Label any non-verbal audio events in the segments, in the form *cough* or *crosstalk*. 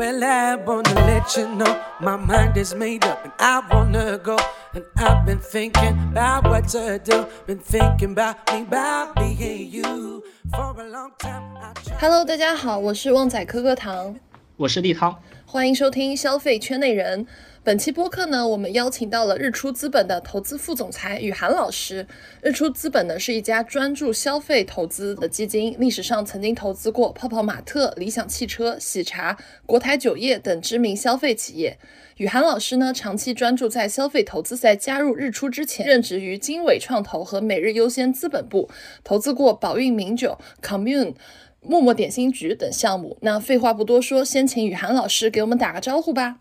Well, I wanna let you know my mind is made up and I wanna go. And I've been thinking about what to do. Been thinking about me, about me and you for a long time. Hello，大家好，我是旺仔可可糖，我是立涛， 欢迎收听消费圈内人。本期播客呢，我们邀请到了日出资本的投资副总裁雨涵老师。日出资本呢是一家专注消费投资的基金，历史上曾经投资过泡泡玛特、理想汽车、喜茶、国台酒业等知名消费企业。雨涵老师呢，长期专注在消费投资，在加入日出之前，任职于经纬创投和每日优先资本部，投资过宝运名酒、Commune、默默点心局等项目。那废话不多说，先请雨涵老师给我们打个招呼吧。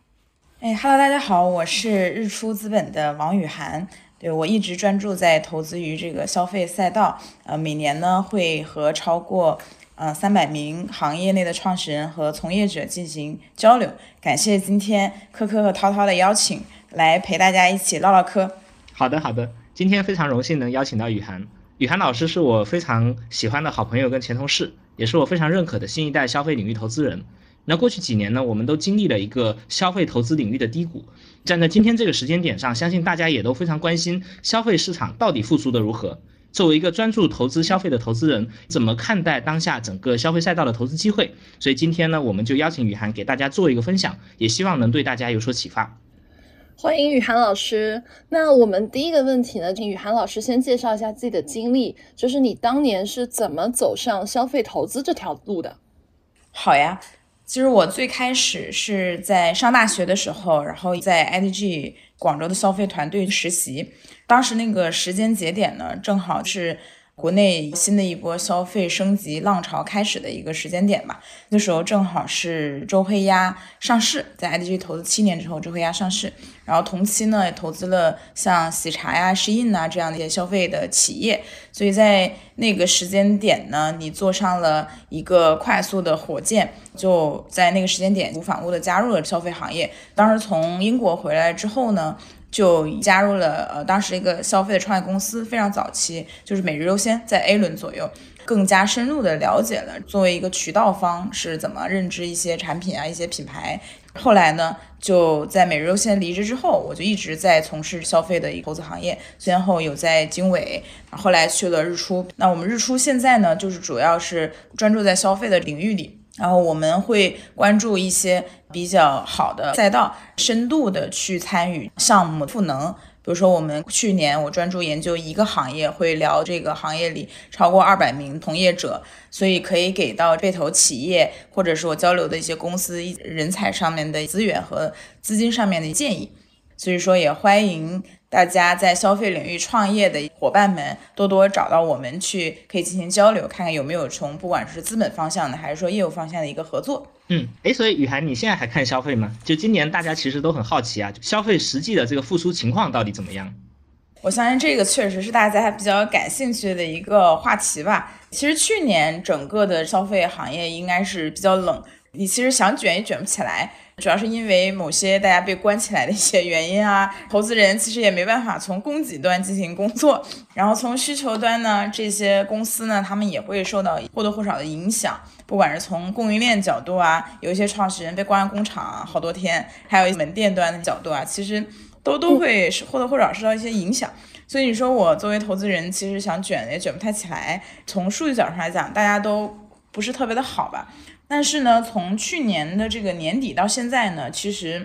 哎哈喽，大家好，我是日出资本的王雨涵。对我一直专注在投资于这个消费赛道，呃，每年呢会和超过呃三百名行业内的创始人和从业者进行交流。感谢今天科科和涛涛的邀请，来陪大家一起唠唠嗑。好的，好的，今天非常荣幸能邀请到雨涵。雨涵老师是我非常喜欢的好朋友跟前同事，也是我非常认可的新一代消费领域投资人。那过去几年呢，我们都经历了一个消费投资领域的低谷。站在今天这个时间点上，相信大家也都非常关心消费市场到底复苏的如何。作为一个专注投资消费的投资人，怎么看待当下整个消费赛道的投资机会？所以今天呢，我们就邀请雨涵给大家做一个分享，也希望能对大家有所启发。欢迎雨涵老师。那我们第一个问题呢，请雨涵老师先介绍一下自己的经历，就是你当年是怎么走上消费投资这条路的？好呀。其实我最开始是在上大学的时候，然后在 IDG 广州的消费团队实习。当时那个时间节点呢，正好是国内新的一波消费升级浪潮开始的一个时间点吧。那时候正好是周黑鸭上市，在 IDG 投资七年之后，周黑鸭上市。然后同期呢，也投资了像喜茶呀、适印呐这样的一些消费的企业，所以在那个时间点呢，你坐上了一个快速的火箭，就在那个时间点无反顾的加入了消费行业。当时从英国回来之后呢，就加入了呃当时一个消费的创业公司，非常早期，就是每日优先，在 A 轮左右。更加深入的了解了作为一个渠道方是怎么认知一些产品啊一些品牌。后来呢，就在每日优先离职之后，我就一直在从事消费的一个投资行业，先后有在经纬，后来去了日出。那我们日出现在呢，就是主要是专注在消费的领域里，然后我们会关注一些比较好的赛道，深度的去参与项目赋能。比如说，我们去年我专注研究一个行业，会聊这个行业里超过二百名从业者，所以可以给到被投企业或者是我交流的一些公司人才上面的资源和资金上面的建议。所以说，也欢迎大家在消费领域创业的伙伴们多多找到我们去，可以进行交流，看看有没有从不管是资本方向的还是说业务方向的一个合作。嗯，哎，所以雨涵，你现在还看消费吗？就今年大家其实都很好奇啊，消费实际的这个复苏情况到底怎么样？我相信这个确实是大家比较感兴趣的一个话题吧。其实去年整个的消费行业应该是比较冷，你其实想卷也卷不起来。主要是因为某些大家被关起来的一些原因啊，投资人其实也没办法从供给端进行工作，然后从需求端呢，这些公司呢，他们也会受到或多或少的影响，不管是从供应链角度啊，有一些创始人被关工厂好多天，还有门店端的角度啊，其实都都会或多或少受到一些影响。所以你说我作为投资人，其实想卷也卷不太起来。从数据角度上来讲，大家都不是特别的好吧。但是呢，从去年的这个年底到现在呢，其实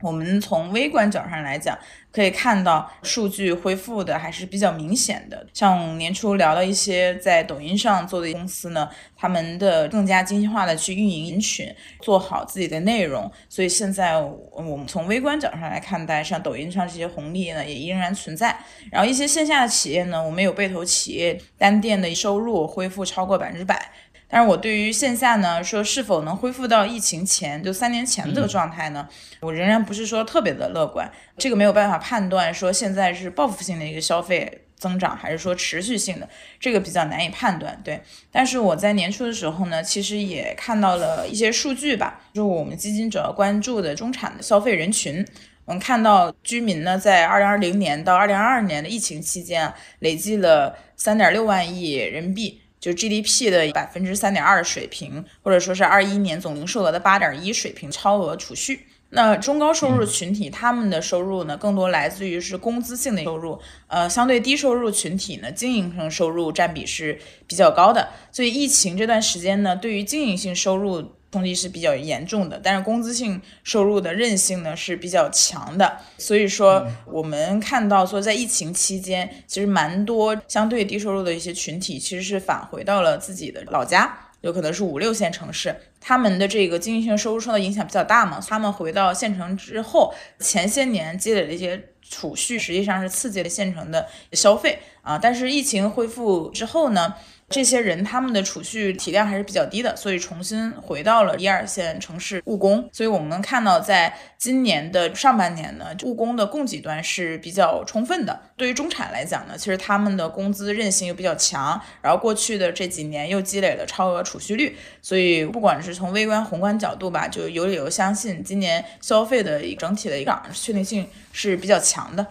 我们从微观角上来讲，可以看到数据恢复的还是比较明显的。像年初聊到一些在抖音上做的公司呢，他们的更加精细化的去运营人群，做好自己的内容。所以现在我们从微观角上来看待，像抖音上这些红利呢，也依然存在。然后一些线下的企业呢，我们有被投企业单店的收入恢复超过百分之百。但是我对于线下呢，说是否能恢复到疫情前，就三年前的这个状态呢，我仍然不是说特别的乐观。这个没有办法判断说现在是报复性的一个消费增长，还是说持续性的，这个比较难以判断。对，但是我在年初的时候呢，其实也看到了一些数据吧，就是我们基金主要关注的中产的消费人群，我们看到居民呢，在二零二零年到二零二二年的疫情期间啊，累计了三点六万亿人民币。就 GDP 的百分之三点二水平，或者说是二一年总零售额的八点一水平，超额储蓄。那中高收入群体他们的收入呢，更多来自于是工资性的收入，呃，相对低收入群体呢，经营性收入占比是比较高的。所以疫情这段时间呢，对于经营性收入。冲击是比较严重的，但是工资性收入的韧性呢是比较强的，所以说我们看到说在疫情期间，其实蛮多相对低收入的一些群体其实是返回到了自己的老家，有可能是五六线城市，他们的这个经济性收入受到影响比较大嘛，他们回到县城之后，前些年积累的一些储蓄，实际上是刺激了县城的消费啊，但是疫情恢复之后呢？这些人他们的储蓄体量还是比较低的，所以重新回到了一二线城市务工。所以我们能看到，在今年的上半年呢，务工的供给端是比较充分的。对于中产来讲呢，其实他们的工资韧性又比较强，然后过去的这几年又积累了超额储蓄率，所以不管是从微观、宏观角度吧，就有理由相信今年消费的整体的一个确定性是比较强的。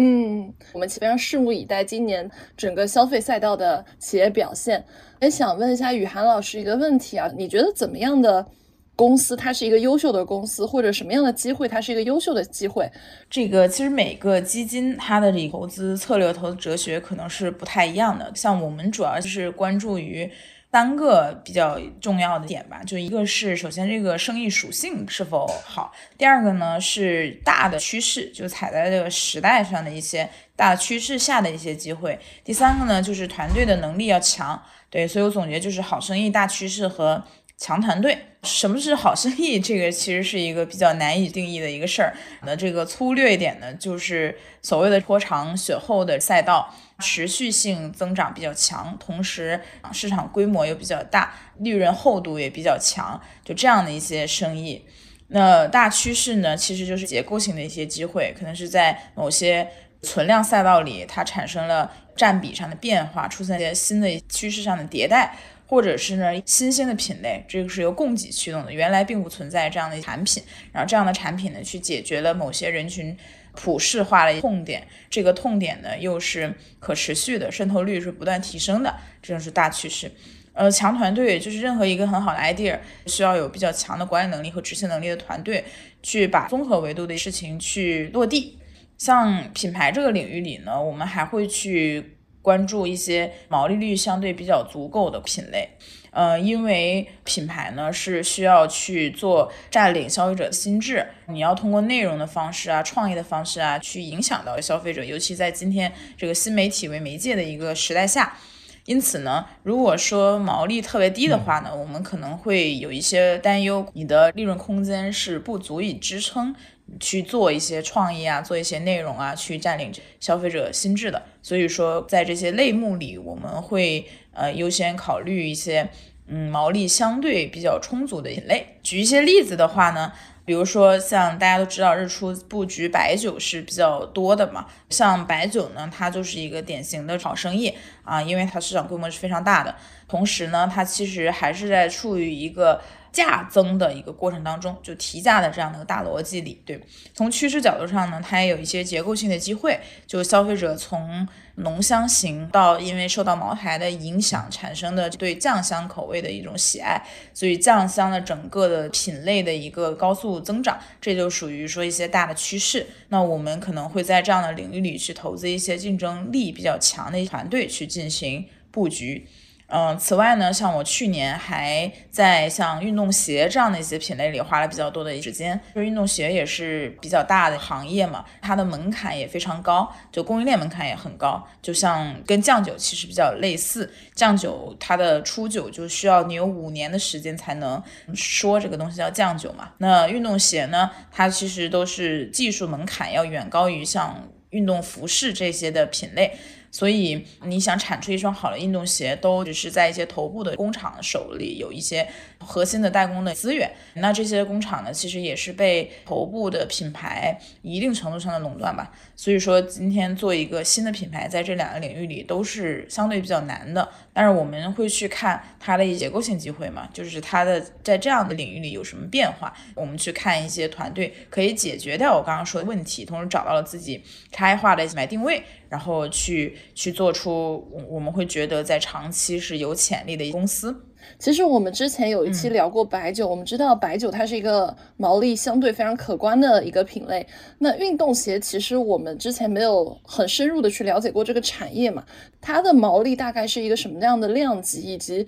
嗯，我们非常拭目以待今年整个消费赛道的企业表现。也想问一下雨涵老师一个问题啊，你觉得怎么样的公司它是一个优秀的公司，或者什么样的机会它是一个优秀的机会？这个其实每个基金它的这投资策略、投资哲学可能是不太一样的。像我们主要就是关注于。三个比较重要的点吧，就一个是首先这个生意属性是否好，第二个呢是大的趋势，就踩在这个时代上的一些大趋势下的一些机会，第三个呢就是团队的能力要强。对，所以我总结就是好生意、大趋势和。强团队，什么是好生意？这个其实是一个比较难以定义的一个事儿。那这个粗略一点呢，就是所谓的拖长雪后的赛道，持续性增长比较强，同时市场规模又比较大，利润厚度也比较强，就这样的一些生意。那大趋势呢，其实就是结构性的一些机会，可能是在某些存量赛道里，它产生了占比上的变化，出现一些新的趋势上的迭代。或者是呢新兴的品类，这个是由供给驱动的，原来并不存在这样的产品，然后这样的产品呢，去解决了某些人群普世化的痛点，这个痛点呢又是可持续的，渗透率是不断提升的，这就是大趋势。呃，强团队就是任何一个很好的 idea，需要有比较强的管理能力和执行能力的团队，去把综合维度的事情去落地。像品牌这个领域里呢，我们还会去。关注一些毛利率相对比较足够的品类，呃，因为品牌呢是需要去做占领消费者心智，你要通过内容的方式啊、创意的方式啊，去影响到消费者，尤其在今天这个新媒体为媒介的一个时代下。因此呢，如果说毛利特别低的话呢，我们可能会有一些担忧，你的利润空间是不足以支撑去做一些创意啊，做一些内容啊，去占领消费者心智的。所以说，在这些类目里，我们会呃优先考虑一些嗯毛利相对比较充足的一类。举一些例子的话呢。比如说，像大家都知道，日出布局白酒是比较多的嘛。像白酒呢，它就是一个典型的好生意啊，因为它市场规模是非常大的。同时呢，它其实还是在处于一个。价增的一个过程当中，就提价的这样的一个大逻辑里，对。从趋势角度上呢，它也有一些结构性的机会，就消费者从浓香型到因为受到茅台的影响产生的对酱香口味的一种喜爱，所以酱香的整个的品类的一个高速增长，这就属于说一些大的趋势。那我们可能会在这样的领域里去投资一些竞争力比较强的团队去进行布局。嗯，此外呢，像我去年还在像运动鞋这样的一些品类里花了比较多的时间。就是运动鞋也是比较大的行业嘛，它的门槛也非常高，就供应链门槛也很高。就像跟酱酒其实比较类似，酱酒它的出酒就需要你有五年的时间才能说这个东西叫酱酒嘛。那运动鞋呢，它其实都是技术门槛要远高于像运动服饰这些的品类。所以你想产出一双好的运动鞋，都只是在一些头部的工厂手里有一些核心的代工的资源。那这些工厂呢，其实也是被头部的品牌一定程度上的垄断吧。所以说，今天做一个新的品牌，在这两个领域里都是相对比较难的。但是我们会去看它的一结构性机会嘛，就是它的在这样的领域里有什么变化。我们去看一些团队可以解决掉我刚刚说的问题，同时找到了自己差异化的买定位。然后去去做出我我们会觉得在长期是有潜力的公司。其实我们之前有一期聊过白酒，我们知道白酒它是一个毛利相对非常可观的一个品类。那运动鞋其实我们之前没有很深入的去了解过这个产业嘛，它的毛利大概是一个什么样的量级，以及。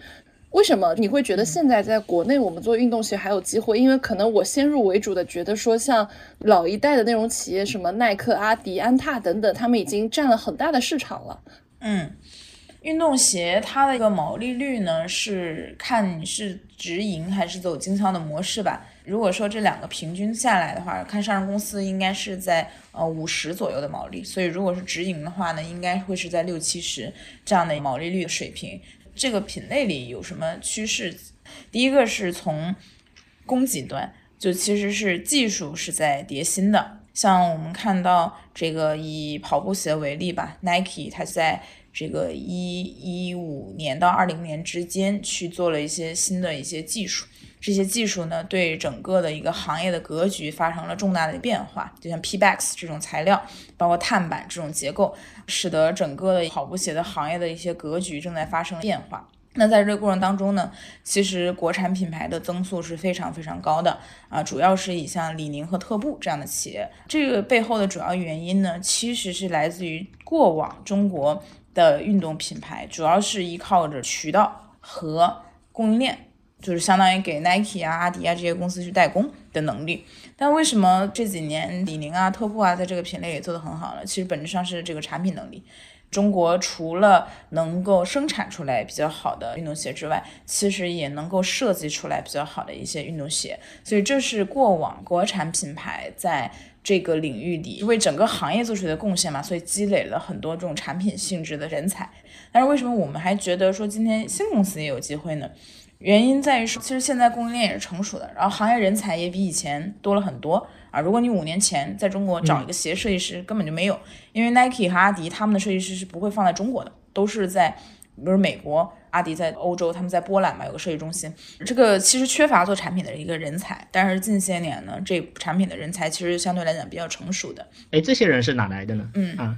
为什么你会觉得现在在国内我们做运动鞋还有机会？因为可能我先入为主的觉得说，像老一代的那种企业，什么耐克、阿迪、安踏等等，他们已经占了很大的市场了。嗯，运动鞋它的一个毛利率呢，是看你是直营还是走经销的模式吧。如果说这两个平均下来的话，看上市公司应该是在呃五十左右的毛利，所以如果是直营的话呢，应该会是在六七十这样的毛利率的水平。这个品类里有什么趋势？第一个是从供给端，就其实是技术是在叠新的。像我们看到这个以跑步鞋为例吧，Nike 它在这个一一五年到二零年之间去做了一些新的一些技术，这些技术呢对整个的一个行业的格局发生了重大的变化。就像 PBX 这种材料，包括碳板这种结构。使得整个的跑步鞋的行业的一些格局正在发生变化。那在这个过程当中呢，其实国产品牌的增速是非常非常高的啊，主要是以像李宁和特步这样的企业。这个背后的主要原因呢，其实是来自于过往中国的运动品牌主要是依靠着渠道和供应链。就是相当于给 Nike 啊、阿迪啊这些公司去代工的能力，但为什么这几年李宁啊、特步啊在这个品类也做得很好呢？其实本质上是这个产品能力。中国除了能够生产出来比较好的运动鞋之外，其实也能够设计出来比较好的一些运动鞋，所以这是过往国产品牌在这个领域里为整个行业做出的贡献嘛，所以积累了很多这种产品性质的人才。但是为什么我们还觉得说今天新公司也有机会呢？原因在于说，其实现在供应链也是成熟的，然后行业人才也比以前多了很多啊。如果你五年前在中国找一个鞋设计师，根本就没有，因为 Nike 和阿迪他们的设计师是不会放在中国的，都是在，比如美国，阿迪在欧洲，他们在波兰嘛有个设计中心。这个其实缺乏做产品的一个人才，但是近些年呢，这产品的人才其实相对来讲比较成熟的。哎，这些人是哪来的呢？嗯啊。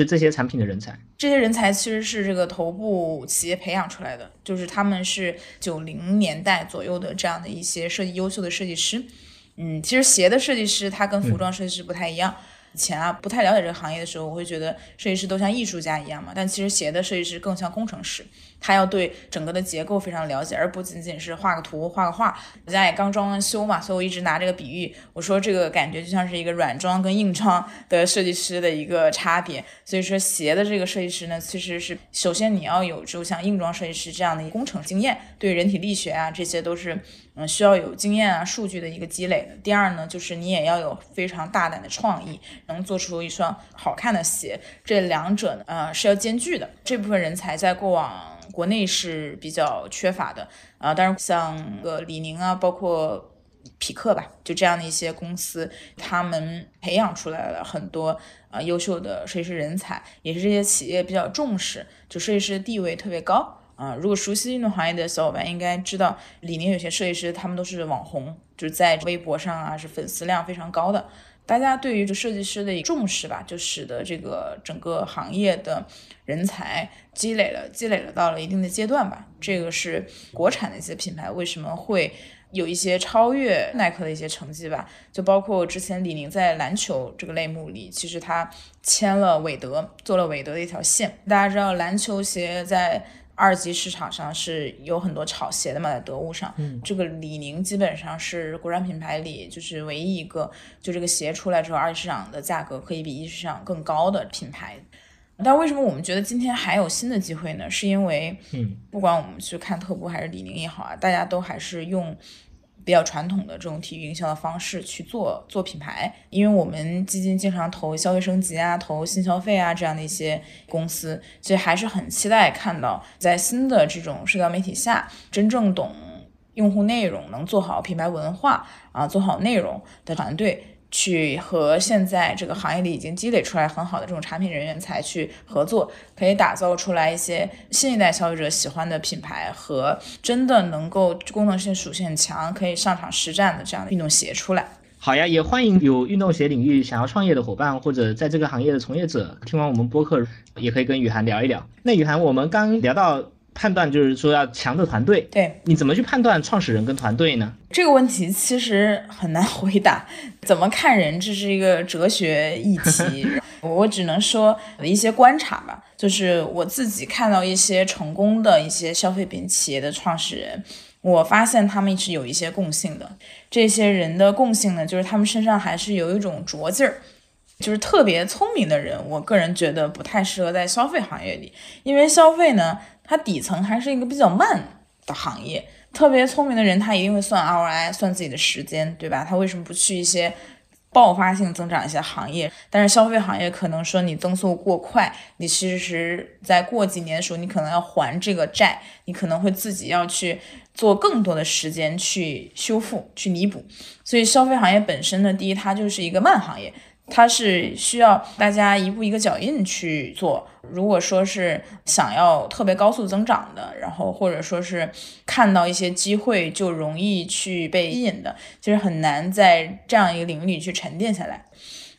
就这些产品的人才，这些人才其实是这个头部企业培养出来的，就是他们是九零年代左右的这样的一些设计优秀的设计师。嗯，其实鞋的设计师他跟服装设计师不太一样。以前啊不太了解这个行业的时候，我会觉得设计师都像艺术家一样嘛，但其实鞋的设计师更像工程师。他要对整个的结构非常了解，而不仅仅是画个图、画个画。我家也刚装完修嘛，所以我一直拿这个比喻，我说这个感觉就像是一个软装跟硬装的设计师的一个差别。所以说鞋的这个设计师呢，其实是首先你要有就像硬装设计师这样的工程经验，对人体力学啊这些都是需要有经验啊数据的一个积累的。第二呢，就是你也要有非常大胆的创意，能做出一双好看的鞋。这两者呢，呃是要兼具的。这部分人才在过往。国内是比较缺乏的啊，当然像个李宁啊，包括匹克吧，就这样的一些公司，他们培养出来了很多啊优秀的设计师人才，也是这些企业比较重视，就设计师地位特别高啊。如果熟悉运动行业的小伙伴应该知道，李宁有些设计师他们都是网红，就是在微博上啊是粉丝量非常高的。大家对于这设计师的重视吧，就使得这个整个行业的人才积累了，积累了到了一定的阶段吧。这个是国产的一些品牌为什么会有一些超越耐克的一些成绩吧？就包括之前李宁在篮球这个类目里，其实他签了韦德，做了韦德的一条线。大家知道篮球鞋在。二级市场上是有很多炒鞋的嘛，在得物上，嗯这个李宁基本上是国产品牌里就是唯一一个，就这个鞋出来之后，二级市场的价格可以比一级市场更高的品牌。但为什么我们觉得今天还有新的机会呢？是因为，嗯，不管我们去看特步还是李宁也好啊，大家都还是用比较传统的这种体育营销的方式去做做品牌，因为我们基金经常投消费升级啊、投新消费啊这样的一些公司，所以还是很期待看到在新的这种社交媒体下，真正懂用户内容、能做好品牌文化啊、做好内容的团队。去和现在这个行业里已经积累出来很好的这种产品人员才去合作，可以打造出来一些新一代消费者喜欢的品牌和真的能够功能性属性强、可以上场实战的这样的运动鞋出来。好呀，也欢迎有运动鞋领域想要创业的伙伴，或者在这个行业的从业者，听完我们播客也可以跟雨涵聊一聊。那雨涵，我们刚聊到判断，就是说要强的团队，对你怎么去判断创始人跟团队呢？这个问题其实很难回答，怎么看人这是一个哲学议题。*laughs* 我只能说一些观察吧，就是我自己看到一些成功的一些消费品企业的创始人，我发现他们是有一些共性的。这些人的共性呢，就是他们身上还是有一种拙劲儿。就是特别聪明的人，我个人觉得不太适合在消费行业里，因为消费呢，它底层还是一个比较慢的行业。特别聪明的人，他一定会算 ROI，算自己的时间，对吧？他为什么不去一些爆发性增长一些行业？但是消费行业可能说你增速过快，你其实在过几年的时候，你可能要还这个债，你可能会自己要去做更多的时间去修复、去弥补。所以消费行业本身呢，第一，它就是一个慢行业。它是需要大家一步一个脚印去做。如果说是想要特别高速增长的，然后或者说是看到一些机会就容易去被吸引的，其实很难在这样一个领域里去沉淀下来。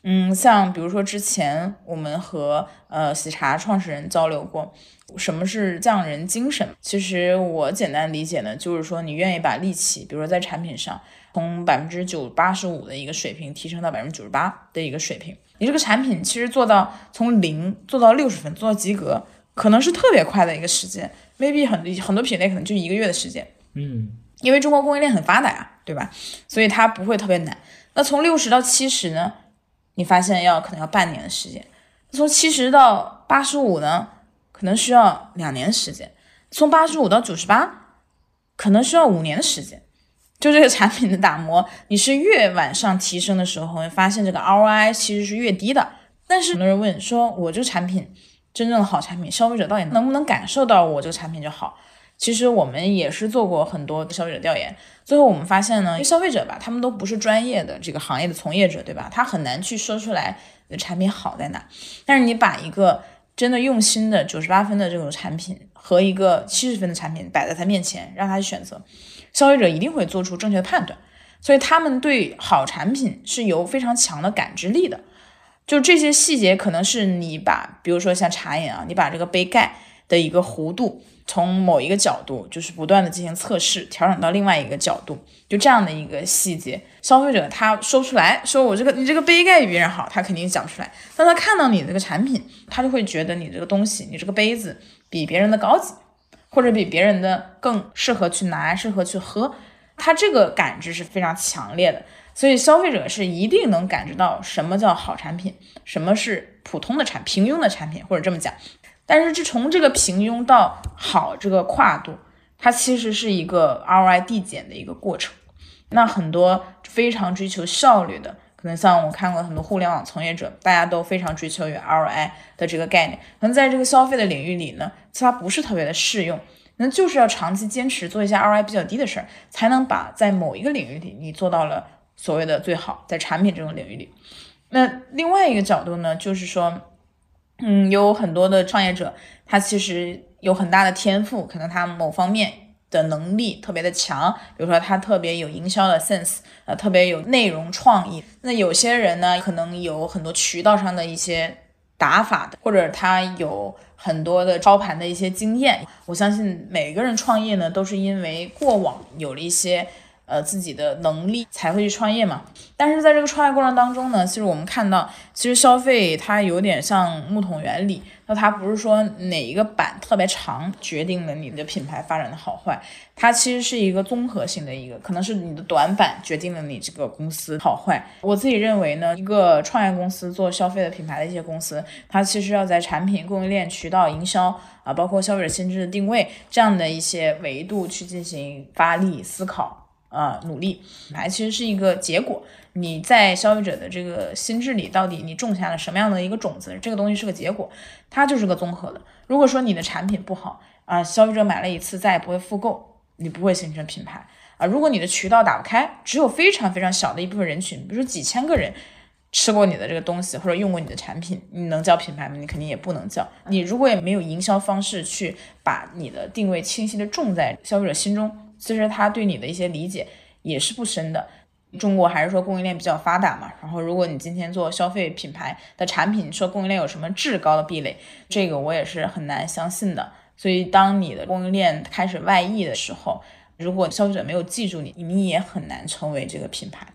嗯，像比如说之前我们和呃喜茶创始人交流过，什么是匠人精神？其实我简单理解呢，就是说你愿意把力气，比如说在产品上。从百分之九八十五的一个水平提升到百分之九十八的一个水平，你这个产品其实做到从零做到六十分，做到及格，可能是特别快的一个时间，maybe 很很多品类可能就一个月的时间，嗯，因为中国供应链很发达呀，对吧？所以它不会特别难。那从六十到七十呢，你发现要可能要半年的时间；从七十到八十五呢，可能需要两年的时间；从八十五到九十八，可能需要五年的时间。就这个产品的打磨，你是越往上提升的时候，会发现这个 ROI 其实是越低的。但是很多人问说，我这个产品真正的好产品，消费者到底能不能感受到我这个产品就好？其实我们也是做过很多消费者调研，最后我们发现呢，消费者吧，他们都不是专业的这个行业的从业者，对吧？他很难去说出来你的产品好在哪。但是你把一个真的用心的九十八分的这种产品和一个七十分的产品摆在他面前，让他去选择。消费者一定会做出正确的判断，所以他们对好产品是有非常强的感知力的。就这些细节，可能是你把，比如说像茶饮啊，你把这个杯盖的一个弧度从某一个角度，就是不断的进行测试，调整到另外一个角度，就这样的一个细节，消费者他说不出来，说我这个你这个杯盖比别人好，他肯定讲不出来。但他看到你这个产品，他就会觉得你这个东西，你这个杯子比别人的高级。或者比别人的更适合去拿，适合去喝，它这个感知是非常强烈的，所以消费者是一定能感知到什么叫好产品，什么是普通的产平庸的产品，或者这么讲。但是这从这个平庸到好这个跨度，它其实是一个 ROI 递减的一个过程。那很多非常追求效率的。可能像我看过很多互联网从业者，大家都非常追求于 ROI 的这个概念。可能在这个消费的领域里呢，它不是特别的适用。那就是要长期坚持做一些 ROI 比较低的事儿，才能把在某一个领域里你做到了所谓的最好，在产品这种领域里。那另外一个角度呢，就是说，嗯，有很多的创业者，他其实有很大的天赋，可能他某方面。的能力特别的强，比如说他特别有营销的 sense，呃，特别有内容创意。那有些人呢，可能有很多渠道上的一些打法的，或者他有很多的操盘的一些经验。我相信每个人创业呢，都是因为过往有了一些呃自己的能力才会去创业嘛。但是在这个创业过程当中呢，其实我们看到，其实消费它有点像木桶原理。那它不是说哪一个板特别长决定了你的品牌发展的好坏，它其实是一个综合性的一个，可能是你的短板决定了你这个公司好坏。我自己认为呢，一个创业公司做消费的品牌的一些公司，它其实要在产品、供应链、渠道、营销啊，包括消费者心智的定位这样的一些维度去进行发力思考啊，努力。品牌其实是一个结果。你在消费者的这个心智里，到底你种下了什么样的一个种子？这个东西是个结果，它就是个综合的。如果说你的产品不好啊，消费者买了一次再也不会复购，你不会形成品牌啊。如果你的渠道打不开，只有非常非常小的一部分人群，比如说几千个人吃过你的这个东西或者用过你的产品，你能叫品牌吗？你肯定也不能叫。你如果也没有营销方式去把你的定位清晰的种在消费者心中，其实他对你的一些理解也是不深的。中国还是说供应链比较发达嘛，然后如果你今天做消费品牌的产品，说供应链有什么至高的壁垒，这个我也是很难相信的。所以当你的供应链开始外溢的时候，如果消费者没有记住你，你也很难成为这个品牌。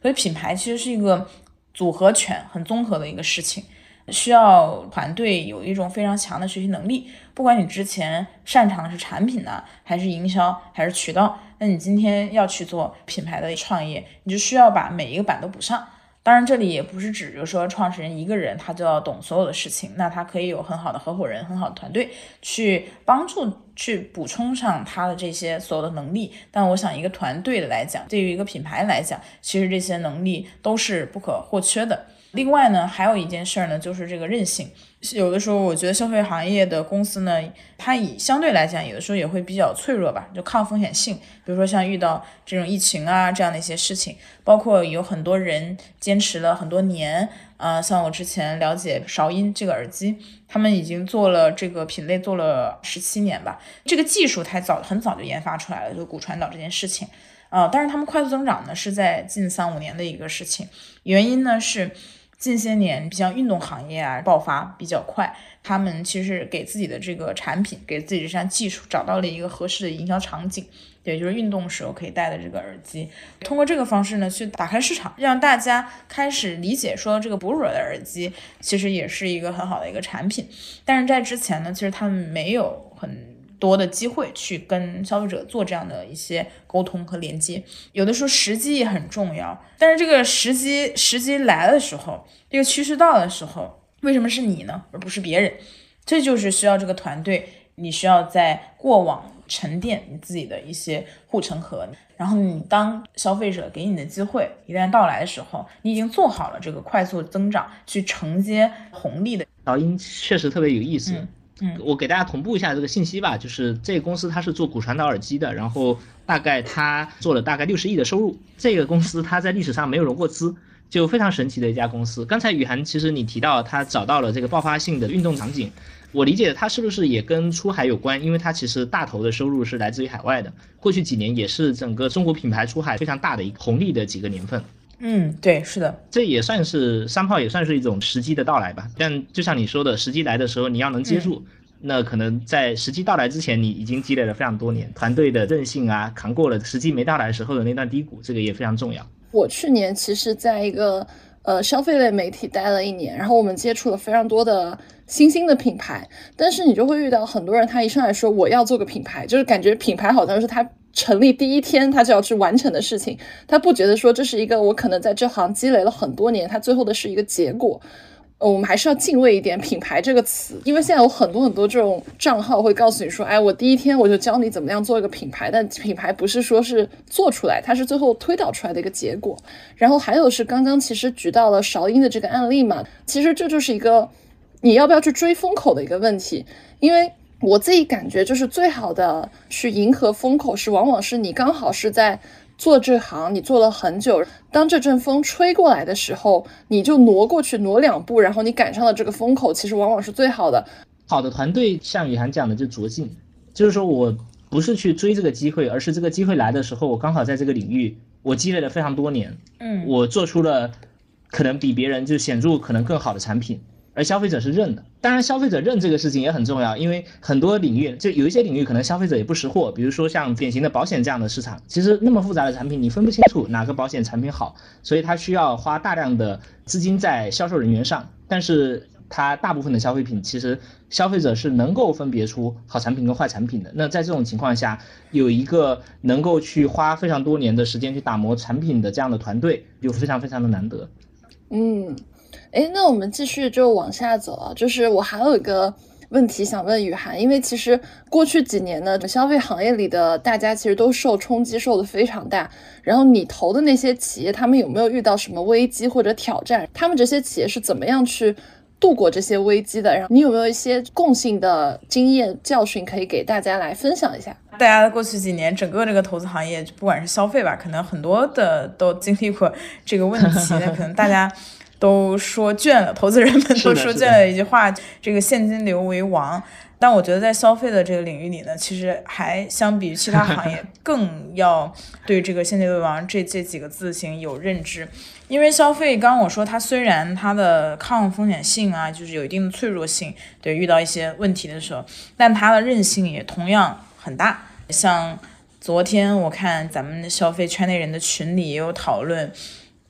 所以品牌其实是一个组合拳，很综合的一个事情，需要团队有一种非常强的学习能力。不管你之前擅长的是产品呢，还是营销，还是渠道。那你今天要去做品牌的创业，你就需要把每一个板都补上。当然，这里也不是指着说创始人一个人他就要懂所有的事情，那他可以有很好的合伙人、很好的团队去帮助、去补充上他的这些所有的能力。但我想，一个团队来讲，对于一个品牌来讲，其实这些能力都是不可或缺的。另外呢，还有一件事儿呢，就是这个韧性。有的时候，我觉得消费行业的公司呢，它以相对来讲，有的时候也会比较脆弱吧，就抗风险性。比如说像遇到这种疫情啊这样的一些事情，包括有很多人坚持了很多年啊，像我之前了解韶音这个耳机，他们已经做了这个品类做了十七年吧，这个技术太早很早就研发出来了，就骨传导这件事情啊，但是他们快速增长呢，是在近三五年的一个事情，原因呢是。近些年，像运动行业啊，爆发比较快。他们其实给自己的这个产品，给自己这项技术找到了一个合适的营销场景，也，就是运动时候可以戴的这个耳机。通过这个方式呢，去打开市场，让大家开始理解说，这个哺乳的耳机其实也是一个很好的一个产品。但是在之前呢，其实他们没有很。多的机会去跟消费者做这样的一些沟通和连接，有的时候时机也很重要。但是这个时机时机来的时候，这个趋势到的时候，为什么是你呢，而不是别人？这就是需要这个团队，你需要在过往沉淀你自己的一些护城河，然后你当消费者给你的机会一旦到来的时候，你已经做好了这个快速增长去承接红利的。老鹰确实特别有意思。嗯，我给大家同步一下这个信息吧，就是这个公司它是做骨传导耳机的，然后大概它做了大概六十亿的收入。这个公司它在历史上没有融过资，就非常神奇的一家公司。刚才雨涵其实你提到它找到了这个爆发性的运动场景，我理解它是不是也跟出海有关？因为它其实大头的收入是来自于海外的，过去几年也是整个中国品牌出海非常大的一个红利的几个年份。嗯，对，是的，这也算是三炮，也算是一种时机的到来吧。但就像你说的，时机来的时候，你要能接住，那可能在时机到来之前，你已经积累了非常多年团队的韧性啊，扛过了时机没到来时候的那段低谷，这个也非常重要。我去年其实在一个呃消费类媒体待了一年，然后我们接触了非常多的新兴的品牌，但是你就会遇到很多人，他一上来说我要做个品牌，就是感觉品牌好像是他。成立第一天，他就要去完成的事情，他不觉得说这是一个我可能在这行积累了很多年，他最后的是一个结果。我们还是要敬畏一点品牌这个词，因为现在有很多很多这种账号会告诉你说，哎，我第一天我就教你怎么样做一个品牌，但品牌不是说是做出来，它是最后推导出来的一个结果。然后还有是刚刚其实举到了韶音的这个案例嘛，其实这就是一个你要不要去追风口的一个问题，因为。我自己感觉就是最好的去迎合风口，是往往是你刚好是在做这行，你做了很久，当这阵风吹过来的时候，你就挪过去挪两步，然后你赶上了这个风口，其实往往是最好的。好的团队像雨涵讲的就着劲，就是说我不是去追这个机会，而是这个机会来的时候，我刚好在这个领域，我积累了非常多年，嗯，我做出了可能比别人就显著可能更好的产品。而消费者是认的。当然，消费者认这个事情也很重要，因为很多领域就有一些领域可能消费者也不识货，比如说像典型的保险这样的市场，其实那么复杂的产品你分不清楚哪个保险产品好，所以它需要花大量的资金在销售人员上。但是它大部分的消费品，其实消费者是能够分别出好产品跟坏产品的。那在这种情况下，有一个能够去花非常多年的时间去打磨产品的这样的团队，就非常非常的难得。嗯，哎，那我们继续就往下走啊。就是我还有一个问题想问雨涵，因为其实过去几年呢，消费行业里的大家其实都受冲击受的非常大。然后你投的那些企业，他们有没有遇到什么危机或者挑战？他们这些企业是怎么样去？度过这些危机的，然后你有没有一些共性的经验教训可以给大家来分享一下？大家过去几年，整个这个投资行业，不管是消费吧，可能很多的都经历过这个问题。可能大家都说倦了，投资人们都说倦了一句话：这个现金流为王。但我觉得在消费的这个领域里呢，其实还相比于其他行业，更要对这个现金流为王这这几个字形有认知。因为消费，刚刚我说它虽然它的抗风险性啊，就是有一定的脆弱性，对遇到一些问题的时候，但它的韧性也同样很大。像昨天我看咱们消费圈内人的群里也有讨论，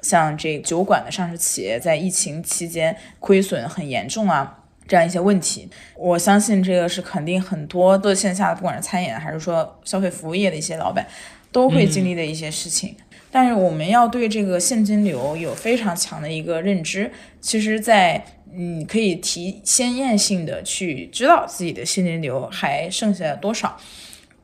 像这酒馆的上市企业在疫情期间亏损很严重啊，这样一些问题，我相信这个是肯定很多做线下的，不管是餐饮还是说消费服务业的一些老板都会经历的一些事情。但是我们要对这个现金流有非常强的一个认知。其实，在嗯，可以提先验性的去知道自己的现金流还剩下多少。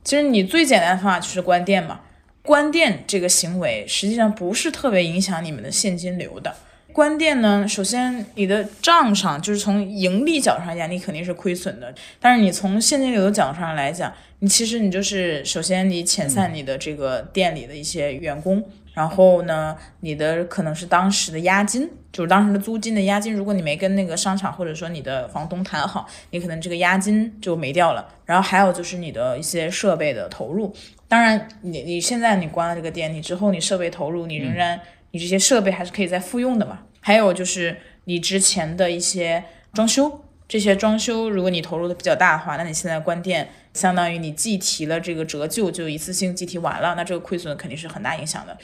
其实你最简单的方法就是关店嘛。关店这个行为实际上不是特别影响你们的现金流的。关店呢，首先你的账上就是从盈利角上讲，你肯定是亏损的。但是你从现金流的角度上来讲，你其实你就是首先你遣散你的这个店里的一些员工。然后呢，你的可能是当时的押金，就是当时的租金的押金。如果你没跟那个商场或者说你的房东谈好，你可能这个押金就没掉了。然后还有就是你的一些设备的投入。当然，你你现在你关了这个店，你之后你设备投入，你仍然你这些设备还是可以再复用的嘛。还有就是你之前的一些装修，这些装修如果你投入的比较大的话，那你现在关店，相当于你计提了这个折旧，就一次性计提完了，那这个亏损肯定是很大影响的。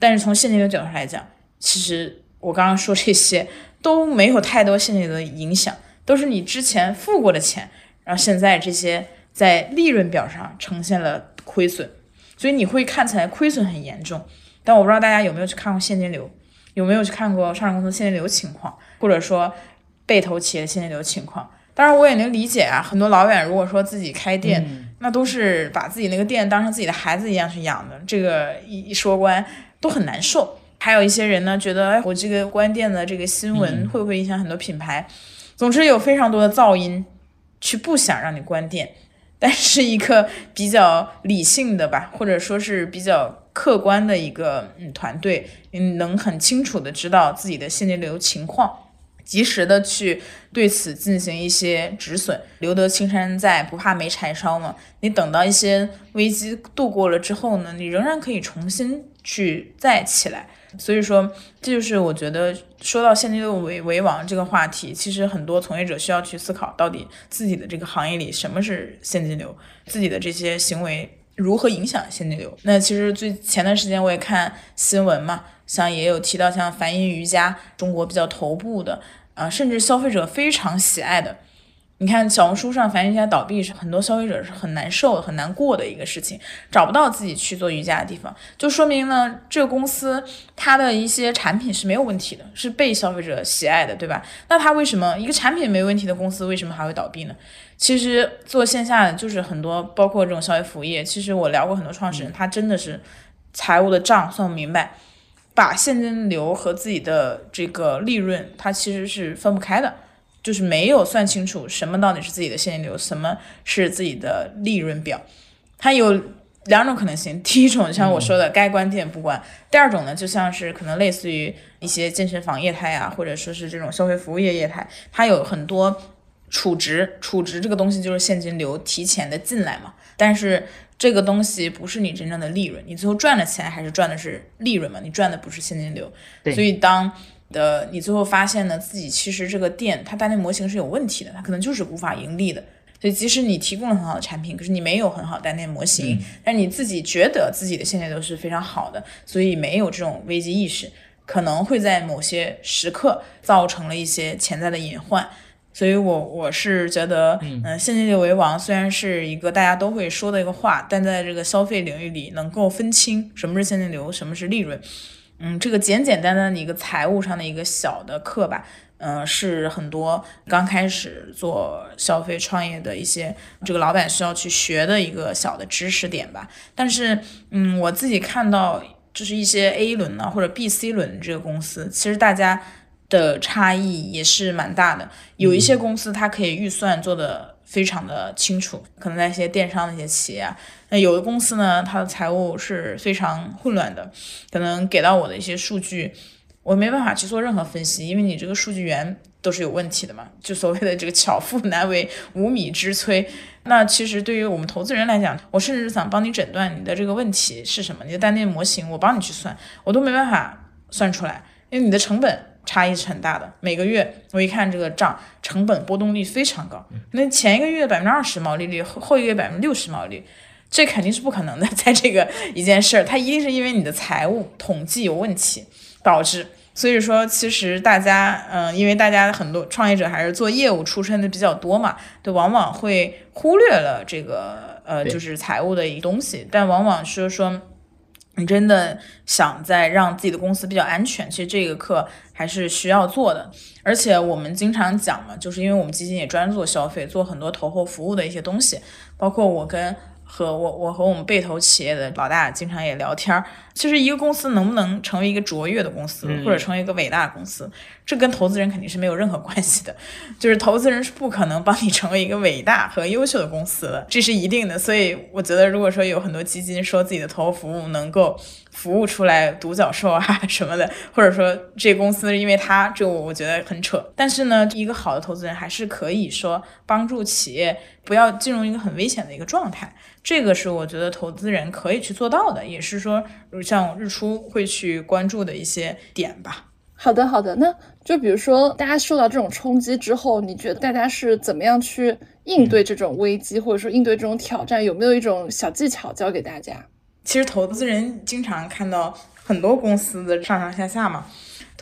但是从现金流角度上来讲，其实我刚刚说这些都没有太多现金流的影响，都是你之前付过的钱，然后现在这些在利润表上呈现了亏损，所以你会看起来亏损很严重。但我不知道大家有没有去看过现金流，有没有去看过上市公司现金流情况，或者说被投企业的现金流情况。当然我也能理解啊，很多老远如果说自己开店，那都是把自己那个店当成自己的孩子一样去养的，这个一一说关。都很难受，还有一些人呢，觉得哎，我这个关店的这个新闻会不会影响很多品牌？总之有非常多的噪音，去不想让你关店，但是一个比较理性的吧，*laughs* 或者说是比较客观的一个嗯团队，嗯，能很清楚的知道自己的现金流情况，及时的去对此进行一些止损。留得青山在，不怕没柴烧嘛。你等到一些危机度过了之后呢，你仍然可以重新。去再起来，所以说这就是我觉得说到现金流为为王这个话题，其实很多从业者需要去思考，到底自己的这个行业里什么是现金流，自己的这些行为如何影响现金流。那其实最前段时间我也看新闻嘛，像也有提到像梵音瑜伽，中国比较头部的啊，甚至消费者非常喜爱的。你看小红书上，凡瑜伽倒闭是很多消费者是很难受、很难过的一个事情，找不到自己去做瑜伽的地方，就说明呢，这个公司它的一些产品是没有问题的，是被消费者喜爱的，对吧？那它为什么一个产品没问题的公司为什么还会倒闭呢？其实做线下的就是很多，包括这种消费服务业，其实我聊过很多创始人，他真的是财务的账算不明白，把现金流和自己的这个利润，它其实是分不开的。就是没有算清楚什么到底是自己的现金流，什么是自己的利润表。它有两种可能性，第一种像我说的该关店不关，第二种呢就像是可能类似于一些健身房业态啊，或者说是这种消费服务业业态，它有很多储值，储值这个东西就是现金流提前的进来嘛。但是这个东西不是你真正的利润，你最后赚的钱还是赚的是利润嘛？你赚的不是现金流。所以当的，你最后发现呢，自己其实这个店它单店模型是有问题的，它可能就是无法盈利的。所以即使你提供了很好的产品，可是你没有很好单店模型，但你自己觉得自己的现金流是非常好的，所以没有这种危机意识，可能会在某些时刻造成了一些潜在的隐患。所以我我是觉得，嗯，现金流为王虽然是一个大家都会说的一个话，但在这个消费领域里，能够分清什么是现金流，什么是利润，嗯，这个简简单单的一个财务上的一个小的课吧，嗯，是很多刚开始做消费创业的一些这个老板需要去学的一个小的知识点吧。但是，嗯，我自己看到就是一些 A 轮呢或者 B、C 轮这个公司，其实大家。的差异也是蛮大的，有一些公司它可以预算做的非常的清楚，可能在一些电商的一些企业啊，那有的公司呢，它的财务是非常混乱的，可能给到我的一些数据，我没办法去做任何分析，因为你这个数据源都是有问题的嘛，就所谓的这个巧妇难为无米之炊。那其实对于我们投资人来讲，我甚至想帮你诊断你的这个问题是什么，你的单店模型我帮你去算，我都没办法算出来，因为你的成本。差异是很大的。每个月我一看这个账，成本波动率非常高。那前一个月百分之二十毛利率，后后一个月百分之六十毛利率，这肯定是不可能的。在这个一件事儿，它一定是因为你的财务统计有问题导致。所以说，其实大家，嗯，因为大家很多创业者还是做业务出身的比较多嘛，就往往会忽略了这个，呃，就是财务的一个东西。但往往是说。你真的想在让自己的公司比较安全，其实这个课还是需要做的。而且我们经常讲嘛，就是因为我们基金也专做消费，做很多投后服务的一些东西，包括我跟。和我，我和我们被投企业的老大经常也聊天儿。其实一个公司能不能成为一个卓越的公司，或者成为一个伟大的公司，这跟投资人肯定是没有任何关系的。就是投资人是不可能帮你成为一个伟大和优秀的公司的，这是一定的。所以我觉得，如果说有很多基金说自己的投后服务能够服务出来独角兽啊 *laughs* 什么的，或者说这公司因为他，这我我觉得很扯。但是呢，一个好的投资人还是可以说帮助企业不要进入一个很危险的一个状态。这个是我觉得投资人可以去做到的，也是说像日出会去关注的一些点吧。好的，好的，那就比如说大家受到这种冲击之后，你觉得大家是怎么样去应对这种危机，或者说应对这种挑战，有没有一种小技巧教给大家？其实投资人经常看到很多公司的上上下下嘛，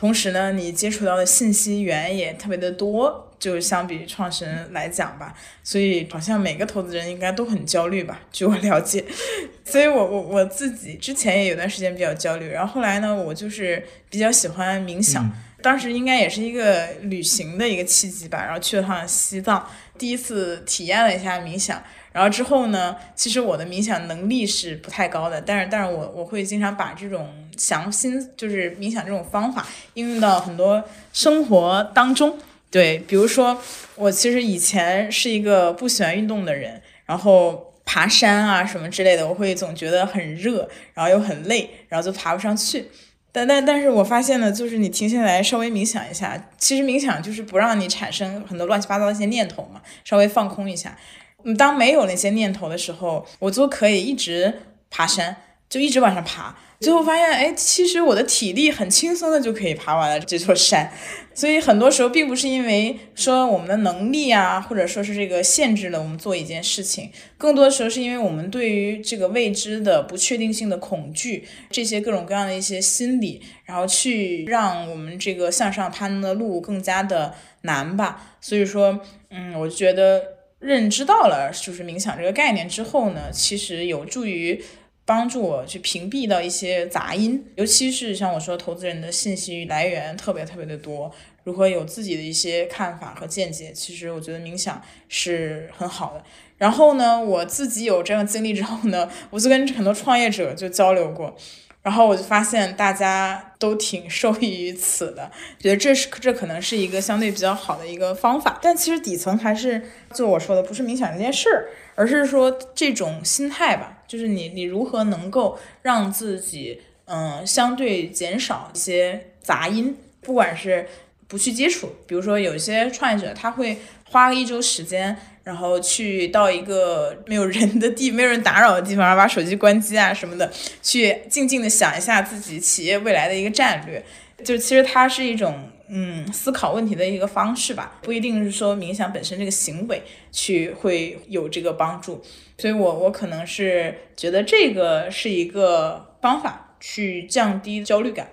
同时呢，你接触到的信息源也特别的多。就相比创始人来讲吧，所以好像每个投资人应该都很焦虑吧，据我了解。*laughs* 所以我我我自己之前也有段时间比较焦虑，然后后来呢，我就是比较喜欢冥想，当时应该也是一个旅行的一个契机吧，然后去了趟西藏，第一次体验了一下冥想。然后之后呢，其实我的冥想能力是不太高的，但是但是我我会经常把这种想心就是冥想这种方法应用到很多生活当中。对，比如说我其实以前是一个不喜欢运动的人，然后爬山啊什么之类的，我会总觉得很热，然后又很累，然后就爬不上去。*laughs* 但但但是我发现呢，就是你停下来稍微冥想一下，其实冥想就是不让你产生很多乱七八糟的一些念头嘛，稍微放空一下。嗯，当没有那些念头的时候，我就可以一直爬山，就一直往上爬。最后发现，哎，其实我的体力很轻松的就可以爬完了这座山，所以很多时候并不是因为说我们的能力啊，或者说是这个限制了我们做一件事情，更多的时候是因为我们对于这个未知的不确定性的恐惧，这些各种各样的一些心理，然后去让我们这个向上攀登的路更加的难吧。所以说，嗯，我觉得认知到了就是冥想这个概念之后呢，其实有助于。帮助我去屏蔽到一些杂音，尤其是像我说，投资人的信息来源特别特别的多，如何有自己的一些看法和见解，其实我觉得冥想是很好的。然后呢，我自己有这样经历之后呢，我就跟很多创业者就交流过，然后我就发现大家都挺受益于此的，觉得这是这可能是一个相对比较好的一个方法。但其实底层还是就我说的，不是冥想这件事儿。而是说这种心态吧，就是你你如何能够让自己嗯相对减少一些杂音，不管是不去接触，比如说有些创业者他会花一周时间，然后去到一个没有人的地、没有人打扰的地方，然后把手机关机啊什么的，去静静的想一下自己企业未来的一个战略。就其实它是一种嗯思考问题的一个方式吧，不一定是说冥想本身这个行为去会有这个帮助。所以我我可能是觉得这个是一个方法去降低焦虑感。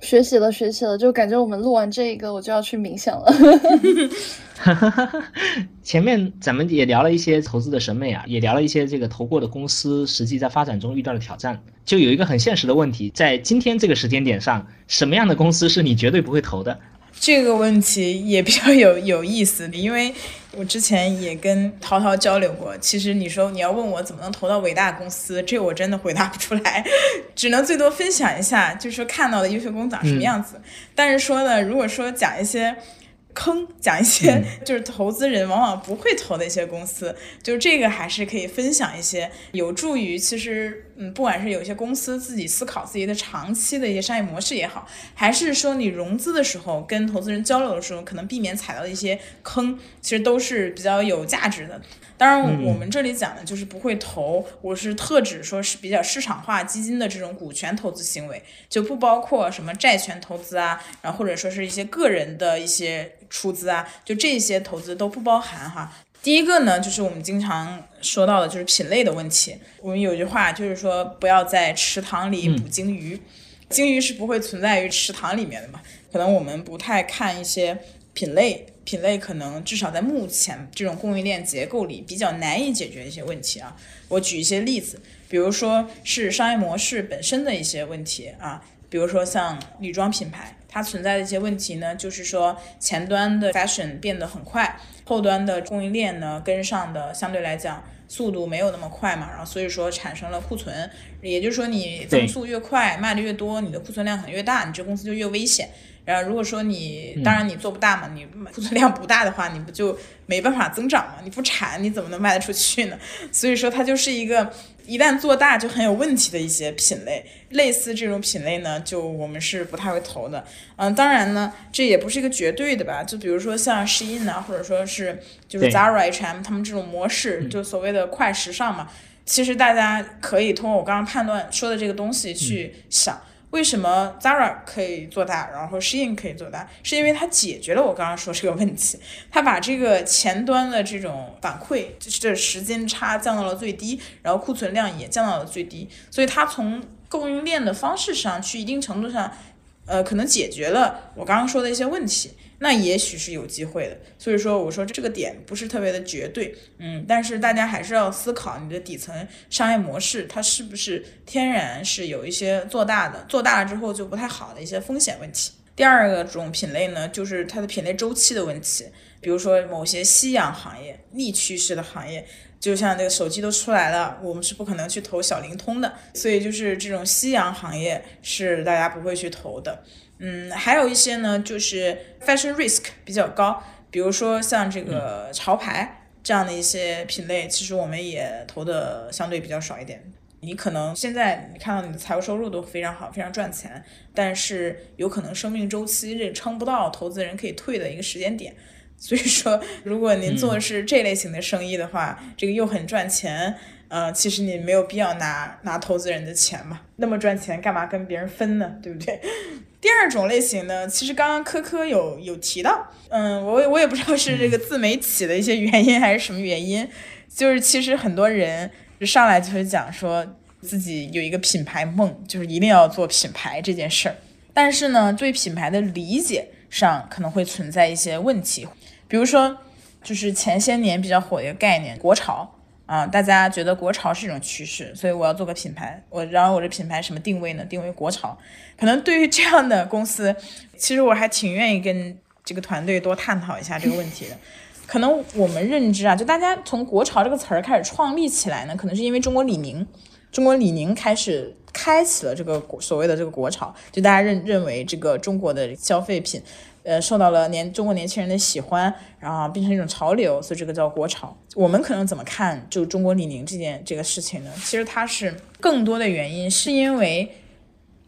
学习了，学习了，就感觉我们录完这一个，我就要去冥想了。*laughs* 前面咱们也聊了一些投资的审美啊，也聊了一些这个投过的公司实际在发展中遇到的挑战。就有一个很现实的问题，在今天这个时间点上，什么样的公司是你绝对不会投的？这个问题也比较有有意思，因为我之前也跟涛涛交流过。其实你说你要问我怎么能投到伟大公司，这我真的回答不出来，*laughs* 只能最多分享一下，就是说看到的优秀公司长什么样子。但是说呢，如果说讲一些。坑讲一些 *laughs* 就是投资人往往不会投的一些公司，就这个还是可以分享一些，有助于其实嗯，不管是有一些公司自己思考自己的长期的一些商业模式也好，还是说你融资的时候跟投资人交流的时候，可能避免踩到的一些坑，其实都是比较有价值的。当然，我们这里讲的就是不会投，我是特指说是比较市场化基金的这种股权投资行为，就不包括什么债权投资啊，然后或者说是一些个人的一些出资啊，就这些投资都不包含哈。第一个呢，就是我们经常说到的就是品类的问题。我们有句话就是说，不要在池塘里捕鲸鱼，鲸鱼是不会存在于池塘里面的嘛。可能我们不太看一些品类。品类可能至少在目前这种供应链结构里比较难以解决一些问题啊。我举一些例子，比如说是商业模式本身的一些问题啊，比如说像女装品牌，它存在的一些问题呢，就是说前端的 fashion 变得很快，后端的供应链呢跟上的相对来讲速度没有那么快嘛，然后所以说产生了库存，也就是说你增速越快，卖的越多，你的库存量可能越大，你这公司就越危险。然后如果说你，当然你做不大嘛，你库存量不大的话，你不就没办法增长嘛？你不产，你怎么能卖得出去呢？所以说它就是一个一旦做大就很有问题的一些品类。类似这种品类呢，就我们是不太会投的。嗯，当然呢，这也不是一个绝对的吧？就比如说像 Shein 啊，或者说是就是 Zara、H&M 他们这种模式，就所谓的快时尚嘛。其实大家可以通过我刚刚判断说的这个东西去想。为什么 Zara 可以做大，然后 Shein 可以做大，是因为它解决了我刚刚说这个问题，它把这个前端的这种反馈，就是时间差降到了最低，然后库存量也降到了最低，所以它从供应链的方式上去一定程度上，呃，可能解决了我刚刚说的一些问题。那也许是有机会的，所以说我说这个点不是特别的绝对，嗯，但是大家还是要思考你的底层商业模式，它是不是天然是有一些做大的，做大了之后就不太好的一些风险问题。第二个种品类呢，就是它的品类周期的问题，比如说某些夕阳行业、逆趋势的行业，就像这个手机都出来了，我们是不可能去投小灵通的，所以就是这种夕阳行业是大家不会去投的。嗯，还有一些呢，就是 fashion risk 比较高，比如说像这个潮牌这样的一些品类，其实我们也投的相对比较少一点。你可能现在你看到你的财务收入都非常好，非常赚钱，但是有可能生命周期这撑不到投资人可以退的一个时间点。所以说，如果您做的是这类型的生意的话，这个又很赚钱，呃，其实你没有必要拿拿投资人的钱嘛，那么赚钱干嘛跟别人分呢？对不对？第二种类型呢，其实刚刚科科有有提到，嗯，我我也不知道是这个自媒体的一些原因还是什么原因，就是其实很多人上来就会讲说自己有一个品牌梦，就是一定要做品牌这件事儿，但是呢，对品牌的理解上可能会存在一些问题，比如说就是前些年比较火的一个概念国潮。啊，大家觉得国潮是一种趋势，所以我要做个品牌。我然后我这品牌什么定位呢？定位国潮。可能对于这样的公司，其实我还挺愿意跟这个团队多探讨一下这个问题的。可能我们认知啊，就大家从国潮这个词儿开始创立起来呢，可能是因为中国李宁，中国李宁开始开启了这个所谓的这个国潮，就大家认认为这个中国的消费品。呃，受到了年中国年轻人的喜欢，然后变成一种潮流，所以这个叫国潮。我们可能怎么看就中国李宁这件这个事情呢？其实它是更多的原因是因为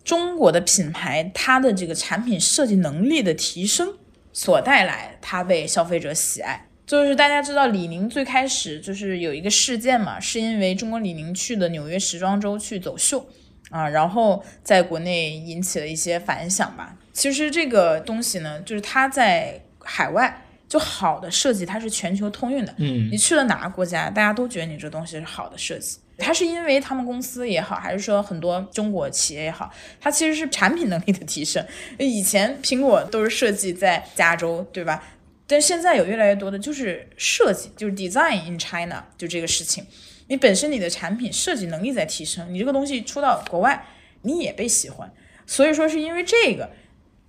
中国的品牌它的这个产品设计能力的提升所带来，它被消费者喜爱。就是大家知道李宁最开始就是有一个事件嘛，是因为中国李宁去的纽约时装周去走秀啊，然后在国内引起了一些反响吧。其实这个东西呢，就是它在海外就好的设计，它是全球通用的。嗯你去了哪个国家，大家都觉得你这东西是好的设计。它是因为他们公司也好，还是说很多中国企业也好，它其实是产品能力的提升。以前苹果都是设计在加州，对吧？但现在有越来越多的就是设计，就是 design in China，就这个事情。你本身你的产品设计能力在提升，你这个东西出到国外，你也被喜欢。所以说是因为这个，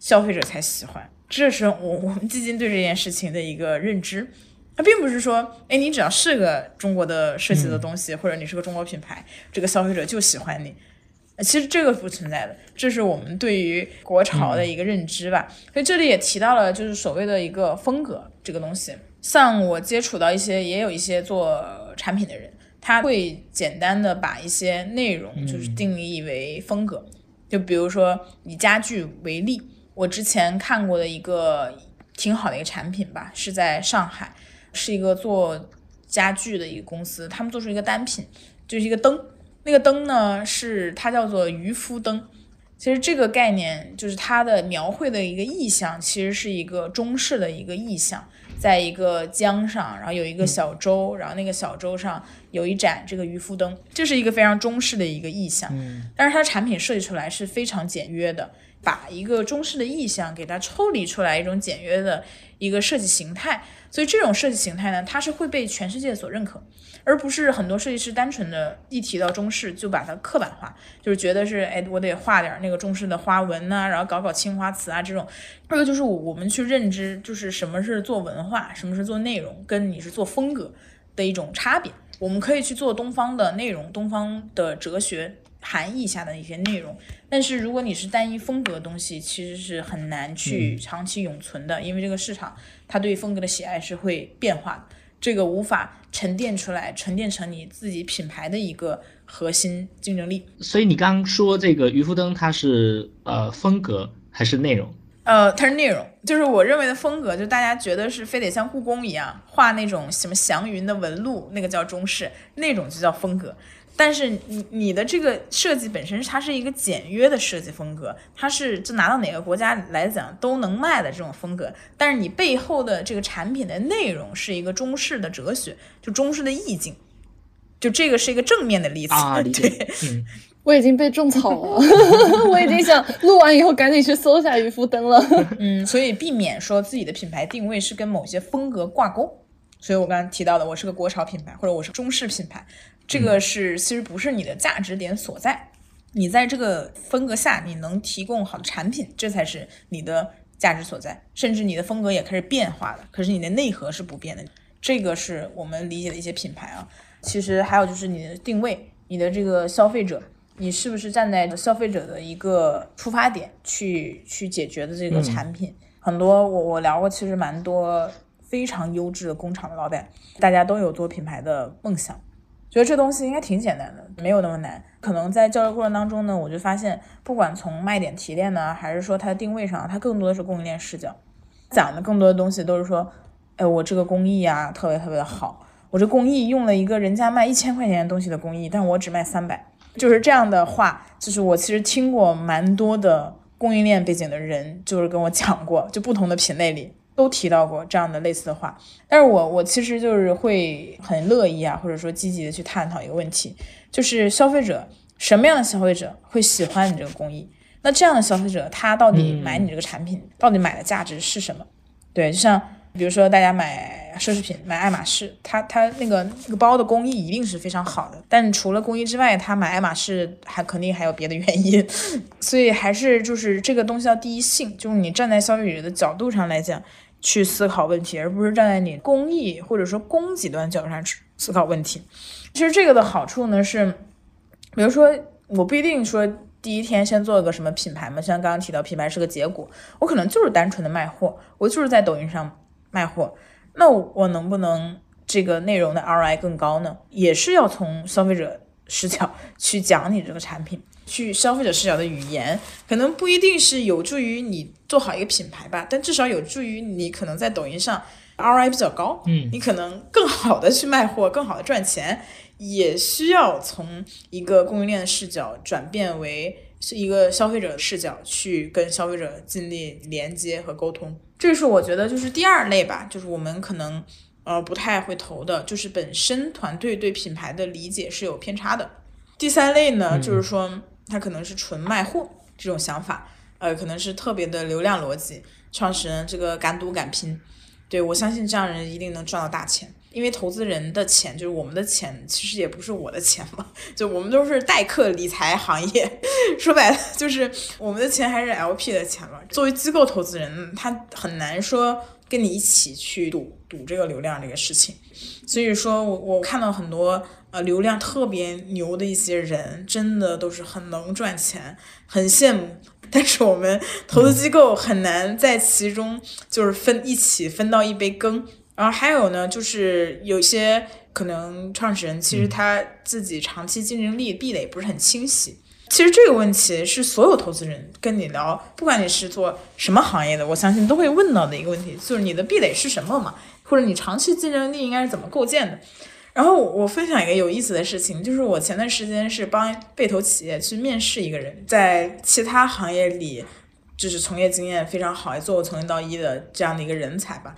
消费者才喜欢。这是我 *laughs* 我们基金对这件事情的一个认知。它并不是说，哎，你只要是个中国的设计的东西，或者你是个中国品牌，这个消费者就喜欢你。呃其实这个不存在的，这是我们对于国潮的一个认知吧。所以这里也提到了，就是所谓的一个风格这个东西。像我接触到一些，也有一些做产品的人，他会简单的把一些内容就是定义为风格。就比如说以家具为例，我之前看过的一个挺好的一个产品吧，是在上海，是一个做家具的一个公司，他们做出一个单品，就是一个灯。那个灯呢，是它叫做渔夫灯。其实这个概念就是它的描绘的一个意象，其实是一个中式的一个意象，在一个江上，然后有一个小舟，然后那个小舟上有一盏这个渔夫灯，这是一个非常中式的一个意象。嗯，但是它产品设计出来是非常简约的，把一个中式的意象给它抽离出来一种简约的一个设计形态，所以这种设计形态呢，它是会被全世界所认可。而不是很多设计师单纯的一提到中式就把它刻板化，就是觉得是哎，我得画点那个中式的花纹呐、然后搞搞青花瓷啊这种。这个就是我们去认知，就是什么是做文化，什么是做内容，跟你是做风格的一种差别。我们可以去做东方的内容，东方的哲学含义下的一些内容，但是如果你是单一风格的东西，其实是很难去长期永存的，因为这个市场它对风格的喜爱是会变化的。这个无法沉淀出来，沉淀成你自己品牌的一个核心竞争力。所以你刚刚说这个渔夫灯，它是呃风格还是内容？呃，它是内容，就是我认为的风格，就大家觉得是非得像故宫一样画那种什么祥云的纹路，那个叫中式，那种就叫风格。但是你你的这个设计本身，它是一个简约的设计风格，它是就拿到哪个国家来讲都能卖的这种风格。但是你背后的这个产品的内容是一个中式的哲学，就中式的意境，就这个是一个正面的例子。啊，对，。嗯，我已经被种草了，*laughs* 我已经想录完以后赶紧去搜一下渔夫灯了。嗯，所以避免说自己的品牌定位是跟某些风格挂钩。所以我刚刚提到的，我是个国潮品牌，或者我是中式品牌，这个是其实不是你的价值点所在。你在这个风格下，你能提供好的产品，这才是你的价值所在。甚至你的风格也开始变化了，可是你的内核是不变的。这个是我们理解的一些品牌啊。其实还有就是你的定位，你的这个消费者，你是不是站在消费者的一个出发点去去解决的这个产品？很多我我聊过，其实蛮多非常优质的工厂的老板，大家都有做品牌的梦想，觉得这东西应该挺简单的，没有那么难。可能在交流过程当中呢，我就发现，不管从卖点提炼呢，还是说它的定位上，它更多的是供应链视角，讲的更多的东西都是说，哎，我这个工艺啊特别特别的好，我这工艺用了一个人家卖一千块钱的东西的工艺，但我只卖三百，就是这样的话，就是我其实听过蛮多的供应链背景的人，就是跟我讲过，就不同的品类里。都提到过这样的类似的话，但是我我其实就是会很乐意啊，或者说积极的去探讨一个问题，就是消费者什么样的消费者会喜欢你这个工艺？那这样的消费者他到底买你这个产品，到底买的价值是什么？对，就像比如说大家买奢侈品，买爱马仕，它它那个那个包的工艺一定是非常好的，但除了工艺之外，他买爱马仕还肯定还有别的原因，*laughs* 所以还是就是这个东西要第一性，就是你站在消费者的角度上来讲。去思考问题，而不是站在你工艺或者说供给端角度上去思考问题。其实这个的好处呢是，比如说我不一定说第一天先做个什么品牌嘛，像刚刚提到品牌是个结果，我可能就是单纯的卖货，我就是在抖音上卖货，那我能不能这个内容的 ROI 更高呢？也是要从消费者视角去讲你这个产品。去消费者视角的语言，可能不一定是有助于你做好一个品牌吧，但至少有助于你可能在抖音上 ROI 比较高，嗯，你可能更好的去卖货，更好的赚钱，也需要从一个供应链的视角转变为是一个消费者视角去跟消费者建立连接和沟通。这是我觉得就是第二类吧，就是我们可能呃不太会投的，就是本身团队对品牌的理解是有偏差的。第三类呢，就是说他可能是纯卖货这种想法，呃，可能是特别的流量逻辑，创始人这个敢赌敢拼，对我相信这样人一定能赚到大钱。因为投资人的钱就是我们的钱，其实也不是我的钱嘛，就我们都是代客理财行业，*laughs* 说白了就是我们的钱还是 LP 的钱嘛。作为机构投资人，他很难说跟你一起去赌赌这个流量这个事情。所以说我我看到很多呃流量特别牛的一些人，真的都是很能赚钱，很羡慕。*laughs* 但是我们投资机构很难在其中就是分一起分到一杯羹。然后还有呢，就是有些可能创始人其实他自己长期竞争力壁垒不是很清晰。其实这个问题是所有投资人跟你聊，不管你是做什么行业的，我相信都会问到的一个问题，就是你的壁垒是什么嘛？或者你长期竞争力应该是怎么构建的？然后我分享一个有意思的事情，就是我前段时间是帮被投企业去面试一个人，在其他行业里就是从业经验非常好，也做过从零到一的这样的一个人才吧。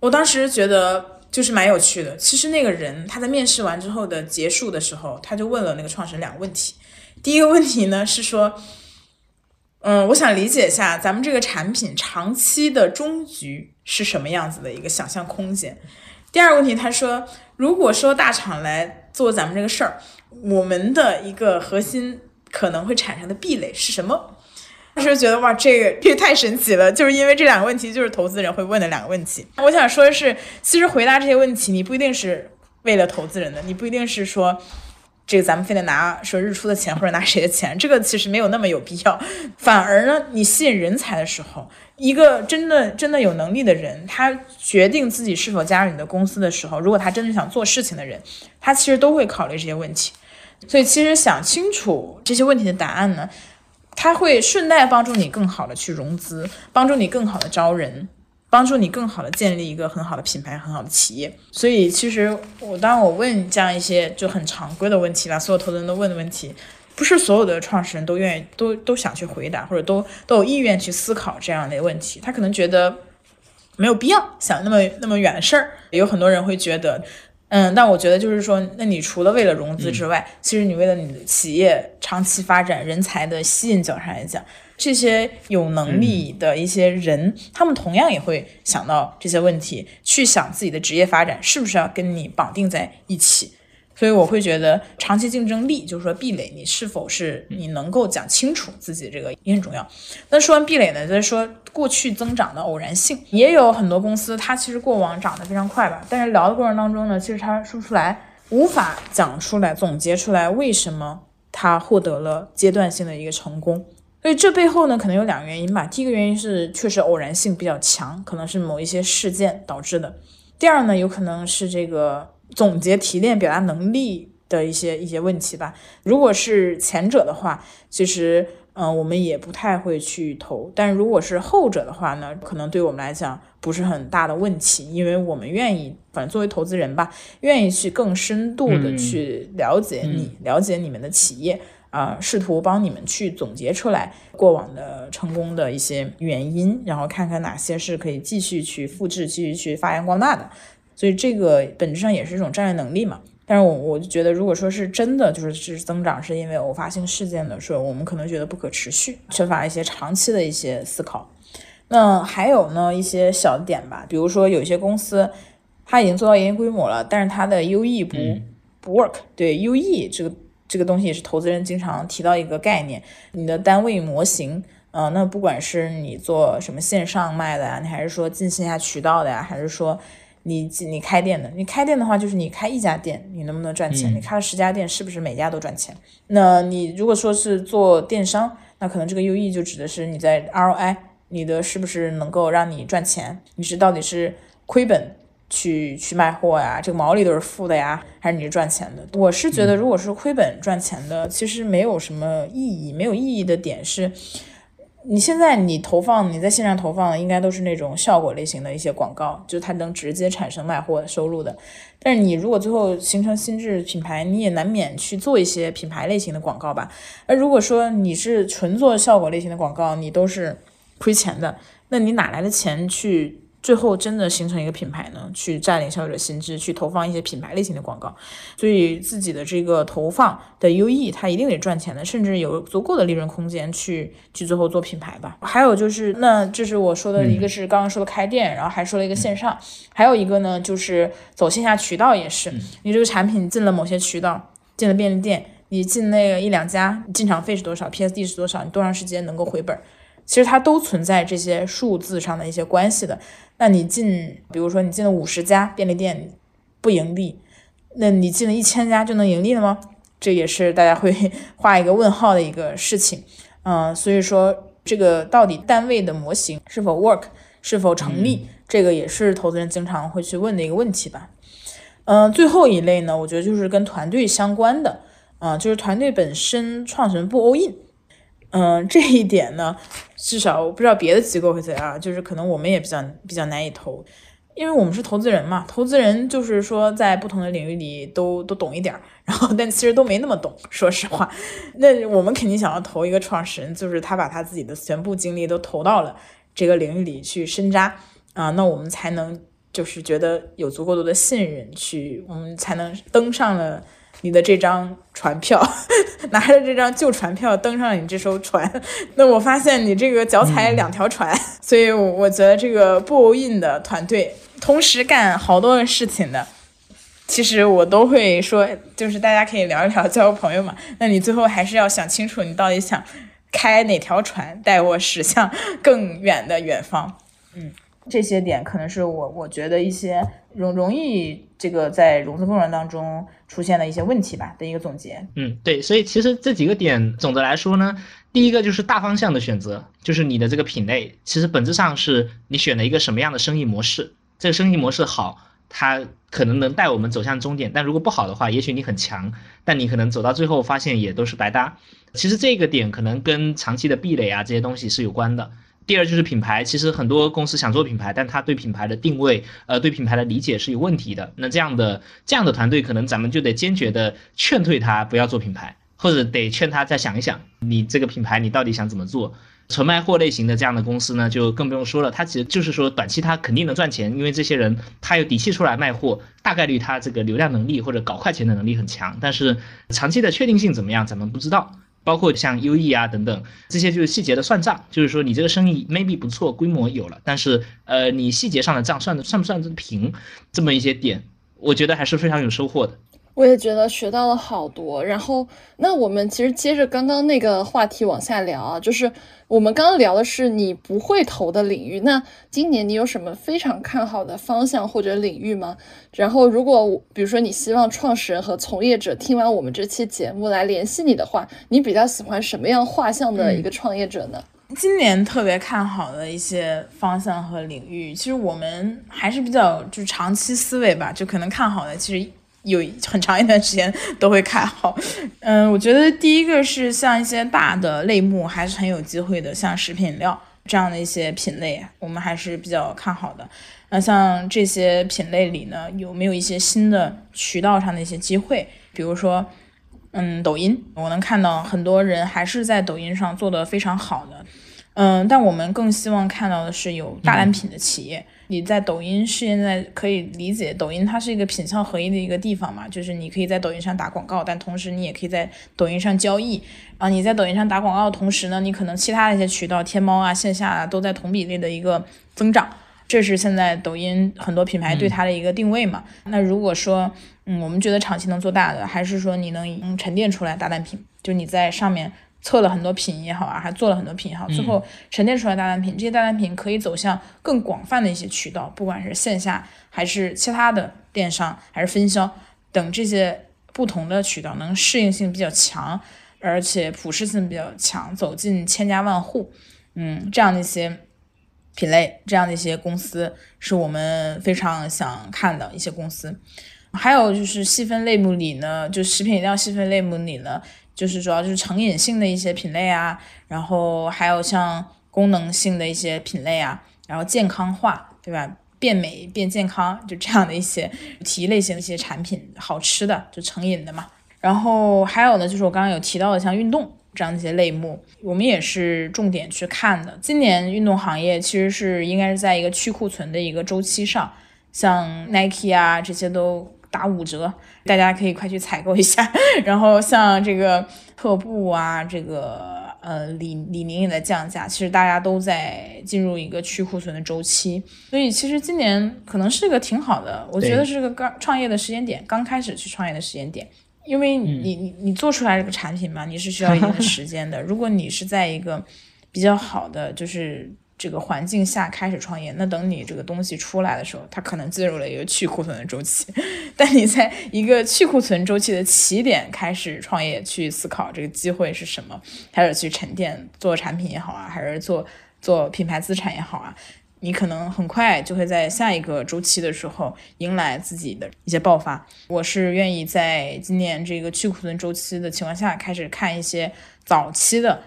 我当时觉得就是蛮有趣的。其实那个人他在面试完之后的结束的时候，他就问了那个创始人两个问题。第一个问题呢是说，嗯，我想理解一下咱们这个产品长期的终局是什么样子的一个想象空间。第二个问题，他说，如果说大厂来做咱们这个事儿，我们的一个核心可能会产生的壁垒是什么？当时觉得哇，这个也太神奇了，就是因为这两个问题就是投资人会问的两个问题。我想说的是，其实回答这些问题，你不一定是为了投资人的，你不一定是说这个咱们非得拿说日出的钱或者拿谁的钱，这个其实没有那么有必要。反而呢，你吸引人才的时候，一个真的真的有能力的人，他决定自己是否加入你的公司的时候，如果他真的想做事情的人，他其实都会考虑这些问题。所以，其实想清楚这些问题的答案呢。他会顺带帮助你更好的去融资，帮助你更好的招人，帮助你更好的建立一个很好的品牌、很好的企业。所以，其实我当我问这样一些就很常规的问题吧，所有投资人都问的问题，不是所有的创始人都愿意、都都想去回答，或者都都有意愿去思考这样的问题。他可能觉得没有必要想那么那么远的事儿，有很多人会觉得。嗯，但我觉得就是说，那你除了为了融资之外，其实你为了你的企业长期发展、人才的吸引角上来讲，这些有能力的一些人，他们同样也会想到这些问题，去想自己的职业发展是不是要跟你绑定在一起。所以我会觉得长期竞争力，就是说壁垒，你是否是你能够讲清楚自己这个也很重要。那说完壁垒呢，再说过去增长的偶然性，也有很多公司它其实过往涨得非常快吧，但是聊的过程当中呢，其实它说不出来，无法讲出来，总结出来为什么它获得了阶段性的一个成功。所以这背后呢，可能有两个原因吧。第一个原因是确实偶然性比较强，可能是某一些事件导致的。第二呢，有可能是这个。总结提炼表达能力的一些一些问题吧。如果是前者的话，其实嗯，我们也不太会去投。但如果是后者的话呢，可能对我们来讲不是很大的问题，因为我们愿意，反正作为投资人吧，愿意去更深度的去了解你，了解你们的企业啊，试图帮你们去总结出来过往的成功的一些原因，然后看看哪些是可以继续去复制、继续去发扬光大的。所以这个本质上也是一种战略能力嘛，但是我我就觉得，如果说是真的就是是增长是因为偶发性事件的，说我们可能觉得不可持续，缺乏一些长期的一些思考。那还有呢一些小点吧，比如说有一些公司它已经做到一定规模了，但是它的 UE 不不 work。对 UE 这个这个东西也是投资人经常提到一个概念，你的单位模型，嗯，那不管是你做什么线上卖的呀，你还是说进线下渠道的呀，还是说。你你开店的，你开店的话，就是你开一家店，你能不能赚钱？你开了十家店，是不是每家都赚钱？那你如果说是做电商，那可能这个 UE 就指的是你在 ROI，你的是不是能够让你赚钱？你是到底是亏本去去卖货呀？这个毛利都是负的呀，还是你是赚钱的？我是觉得，如果是亏本赚钱的，其实没有什么意义。没有意义的点是，你现在你投放你在线上投放的应该都是那种效果类型的一些广告，就是它能直接产生卖货收入的。但是你如果最后形成心智品牌，你也难免去做一些品牌类型的广告吧。而如果说你是纯做效果类型的广告，你都是亏钱的，那你哪来的钱去？最后真的形成一个品牌呢，去占领消费者心智，去投放一些品牌类型的广告，所以自己的这个投放的 UE 它一定得赚钱的，甚至有足够的利润空间去去最后做品牌吧。还有就是，那这是我说的一个是刚刚说的开店，然后还说了一个线上，还有一个呢就是走线下渠道也是，你这个产品进了某些渠道，进了便利店，你进那个一两家，进场费是多少，PSD 是多少，你多长时间能够回本？其实它都存在这些数字上的一些关系的。那你进，比如说你进了五十家便利店不盈利，那你进了一千家就能盈利了吗？这也是大家会 *laughs* 画一个问号的一个事情。嗯，所以说这个到底单位的模型是否 work，是否成立，这个也是投资人经常会去问的一个问题吧。嗯，最后一类呢，我觉得就是跟团队相关的，啊，就是团队本身创始人不 all in。嗯，这一点呢，至少我不知道别的机构会怎样，就是可能我们也比较比较难以投，因为我们是投资人嘛，投资人就是说在不同的领域里都都懂一点儿，*laughs* 然后但其实都没那么懂，说实话，那我们肯定想要投一个创始人，就是他把他自己的全部精力都投到了这个领域里去深扎啊，那我们才能就是觉得有足够多的信任去，我们才能登上了。你的这张船票，*laughs* 拿着这张旧船票登上你这艘船，*laughs* 那我发现你这个脚踩两条船，*laughs* 所以我觉得这个不 in 的团队同时干好多事情的，其实我都会说，就是大家可以聊一聊，交个朋友嘛。那你最后还是要想清楚，你到底想开哪条船带我驶向更远的远方。嗯，这些点可能是我我觉得一些容容易这个在融资过程当中。出现的一些问题吧的一个总结。嗯，对，所以其实这几个点总的来说呢，第一个就是大方向的选择，就是你的这个品类，其实本质上是你选了一个什么样的生意模式。这个生意模式好，它可能能带我们走向终点；但如果不好的话，也许你很强，但你可能走到最后发现也都是白搭。其实这个点可能跟长期的壁垒啊这些东西是有关的。第二就是品牌，其实很多公司想做品牌，但他对品牌的定位，呃，对品牌的理解是有问题的。那这样的这样的团队，可能咱们就得坚决的劝退他不要做品牌，或者得劝他再想一想，你这个品牌你到底想怎么做？纯卖货类型的这样的公司呢，就更不用说了，他其实就是说短期他肯定能赚钱，因为这些人他有底气出来卖货，大概率他这个流量能力或者搞快钱的能力很强，但是长期的确定性怎么样，咱们不知道。包括像 U E 啊等等这些就是细节的算账，就是说你这个生意 maybe 不错，规模有了，但是呃你细节上的账算的算不算是平，这么一些点，我觉得还是非常有收获的。我也觉得学到了好多，然后那我们其实接着刚刚那个话题往下聊啊，就是我们刚刚聊的是你不会投的领域，那今年你有什么非常看好的方向或者领域吗？然后如果比如说你希望创始人和从业者听完我们这期节目来联系你的话，你比较喜欢什么样画像的一个创业者呢？今年特别看好的一些方向和领域，其实我们还是比较就是长期思维吧，就可能看好的其实。有很长一段时间都会看好，嗯，我觉得第一个是像一些大的类目还是很有机会的，像食品饮料这样的一些品类，我们还是比较看好的。那像这些品类里呢，有没有一些新的渠道上的一些机会？比如说，嗯，抖音，我能看到很多人还是在抖音上做的非常好的，嗯，但我们更希望看到的是有大单品的企业。你在抖音现在可以理解，抖音它是一个品效合一的一个地方嘛，就是你可以在抖音上打广告，但同时你也可以在抖音上交易。啊，你在抖音上打广告的同时呢，你可能其他的一些渠道，天猫啊、线下啊，都在同比例的一个增长。这是现在抖音很多品牌对它的一个定位嘛。那如果说，嗯，我们觉得长期能做大的，还是说你能沉淀出来大单品，就你在上面。测了很多品也好啊，还做了很多品也好，最后沉淀出来大单品，这些大单品可以走向更广泛的一些渠道，不管是线下还是其他的电商，还是分销等这些不同的渠道，能适应性比较强，而且普适性比较强，走进千家万户，嗯，这样的一些品类，这样的一些公司，是我们非常想看的一些公司。还有就是细分类目里呢，就食品饮料细分类目里呢。就是主要就是成瘾性的一些品类啊，然后还有像功能性的一些品类啊，然后健康化，对吧？变美变健康，就这样的一些体育类型的一些产品，好吃的就成瘾的嘛。然后还有呢，就是我刚刚有提到的像运动这样一些类目，我们也是重点去看的。今年运动行业其实是应该是在一个去库存的一个周期上，像 Nike 啊这些都打五折，大家可以快去采购一下。*laughs* 然后像这个特步啊，这个。呃，李李宁也在降价，其实大家都在进入一个去库存的周期，所以其实今年可能是个挺好的，我觉得是个刚创业的时间点，刚开始去创业的时间点，因为你你你做出来这个产品嘛，你是需要一定的时间的，如果你是在一个比较好的就是。这个环境下开始创业，那等你这个东西出来的时候，它可能进入了一个去库存的周期。*laughs* 但你在一个去库存周期的起点开始创业，去思考这个机会是什么，开始去沉淀做产品也好啊，还是做做品牌资产也好啊，你可能很快就会在下一个周期的时候迎来自己的一些爆发。我是愿意在今年这个去库存周期的情况下，开始看一些早期的，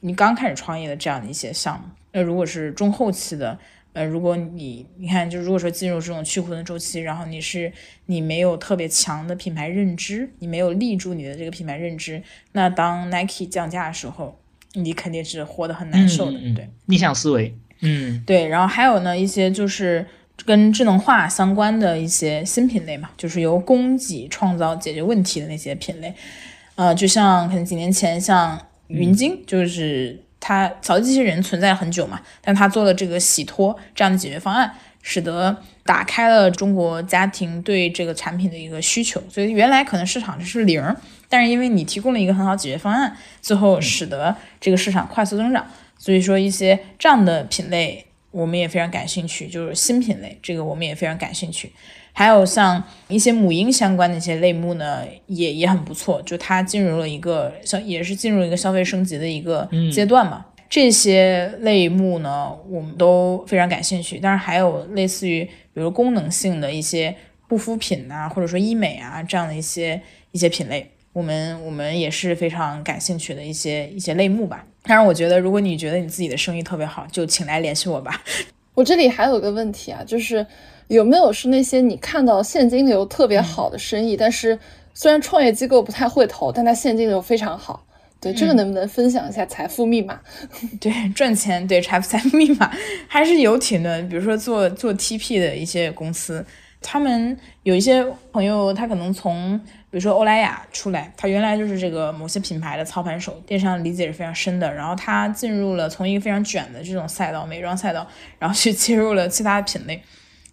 你刚开始创业的这样的一些项目。那如果是中后期的，呃，如果你你看，就如果说进入这种去库存周期，然后你是你没有特别强的品牌认知，你没有立住你的这个品牌认知，那当 Nike 降价的时候，你肯定是活得很难受的，对，逆向思维，嗯，对。然后还有呢，一些就是跟智能化相关的一些新品类嘛，就是由供给创造解决问题的那些品类，呃，就像可能几年前像云鲸，就是。它扫地机器人存在很久嘛，但它做了这个洗脱这样的解决方案，使得打开了中国家庭对这个产品的一个需求。所以原来可能市场是零，但是因为你提供了一个很好解决方案，最后使得这个市场快速增长。所以说一些这样的品类我们也非常感兴趣，就是新品类这个我们也非常感兴趣。还有像一些母婴相关的一些类目呢，也也很不错，就它进入了一个消，也是进入一个消费升级的一个阶段嘛。这些类目呢，我们都非常感兴趣。当然还有类似于比如功能性的一些护肤品啊，或者说医美啊这样的一些一些品类，我们我们也是非常感兴趣的一些一些类目吧。当然，我觉得如果你觉得你自己的生意特别好，就请来联系我吧。*laughs* 我这里还有个问题啊，就是。有没有是那些你看到现金流特别好的生意，但是虽然创业机构不太会投，但它现金流非常好？对，这个能不能分享一下财富密码？*laughs* 对，赚钱对财富财富密码 *laughs* 还是有挺多。比如说做做 TP 的一些公司，他们有一些朋友，他可能从比如说欧莱雅出来，他原来就是这个某些品牌的操盘手，电商理解是非常深的。然后他进入了从一个非常卷的这种赛道，美妆赛道，然后去切入了其他品类。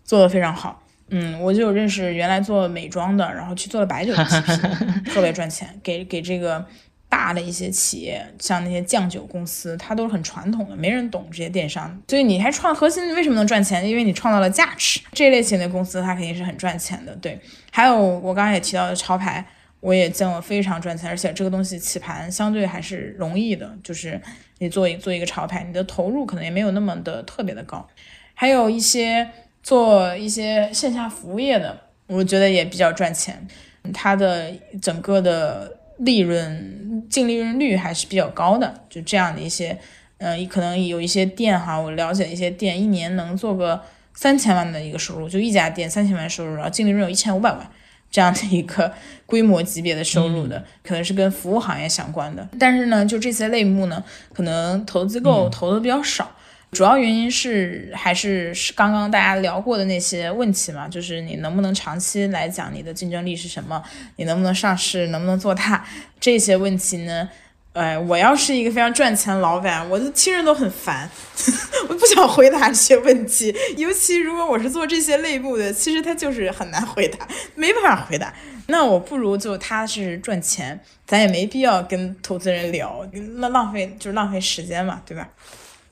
做的非常好，嗯，我就有认识原来做美妆的，然后去做了白酒的 *laughs* 特别赚钱，给给这个大的一些企业，像那些酱酒公司，它都是很传统的，没人懂这些电商，所以你还创核心为什么能赚钱？因为你创造了价值，这类型的公司它肯定是很赚钱的，对。还有我刚刚也提到的潮牌，我也见过非常赚钱，而且这个东西起盘相对还是容易的，就是你做一做一个潮牌，你的投入可能也没有那么的特别的高，还有一些。做一些线下服务业的，我觉得也比较赚钱，它的整个的利润净利润率还是比较高的。就这样的一些，嗯，可能有一些店哈，我了解一些店一年能做个三千万的一个收入，就一家店三千万收入，然后净利润有一千五百万这样的一个规模级别的收入的，可能是跟服务行业相关的。但是呢，就这些类目呢，可能投资机构投的比较少。主要原因是还是是刚刚大家聊过的那些问题嘛，就是你能不能长期来讲你的竞争力是什么，你能不能上市，能不能做大这些问题呢？哎，我要是一个非常赚钱老板，我就听着都很烦，*laughs* 我不想回答这些问题。尤其如果我是做这些类目的，其实他就是很难回答，没办法回答。那我不如就他是赚钱，咱也没必要跟投资人聊，那浪费就是浪费时间嘛，对吧？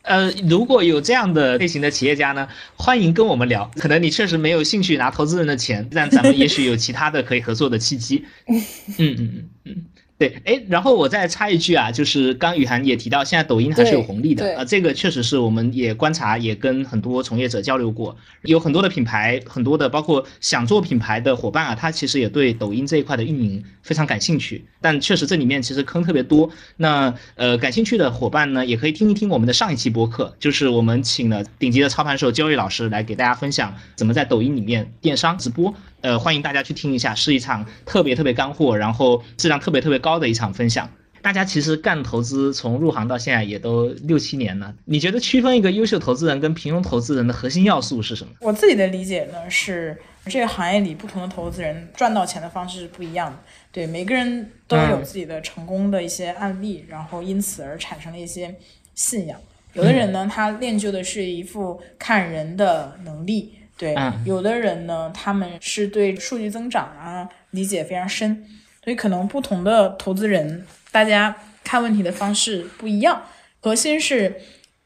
呃，如果有这样的类型的企业家呢，欢迎跟我们聊。可能你确实没有兴趣拿投资人的钱，但咱们也许有其他的可以合作的契机。嗯嗯嗯嗯，对，哎，然后我再插一句啊，就是刚雨涵也提到，现在抖音还是有红利的啊，这个确实是我们也观察，也跟很多从业者交流过，有很多的品牌，很多的包括想做品牌的伙伴啊，他其实也对抖音这一块的运营非常感兴趣，但确实这里面其实坑特别多。那呃，感兴趣的伙伴呢，也可以听一听我们的上一期播客，就是我们请了顶级的操盘手 Joey 老师来给大家分享怎么在抖音里面电商直播。呃，欢迎大家去听一下，是一场特别特别干货，然后质量特别特别高的一场分享。大家其实干投资从入行到现在也都六七年了，你觉得区分一个优秀投资人跟平庸投资人的核心要素是什么？我自己的理解呢是，这个行业里不同的投资人赚到钱的方式是不一样的。对，每个人都有自己的成功的一些案例，然后因此而产生了一些信仰。有的人呢，他练就的是一副看人的能力。对，有的人呢，他们是对数据增长啊理解非常深，所以可能不同的投资人，大家看问题的方式不一样。核心是，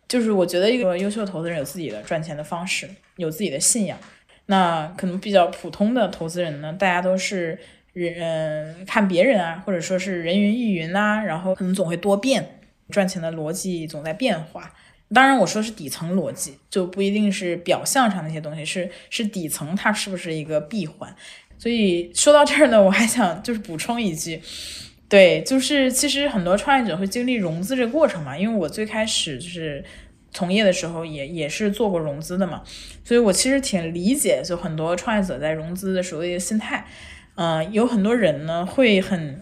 就是我觉得一个优秀投资人有自己的赚钱的方式，有自己的信仰。那可能比较普通的投资人呢，大家都是人看别人啊，或者说是人云亦云啊，然后可能总会多变，赚钱的逻辑总在变化。当然，我说是底层逻辑，就不一定是表象上那些东西，是是底层它是不是一个闭环。所以说到这儿呢，我还想就是补充一句，对，就是其实很多创业者会经历融资这个过程嘛，因为我最开始就是从业的时候也也是做过融资的嘛，所以我其实挺理解就很多创业者在融资的时候的一个心态。嗯，有很多人呢会很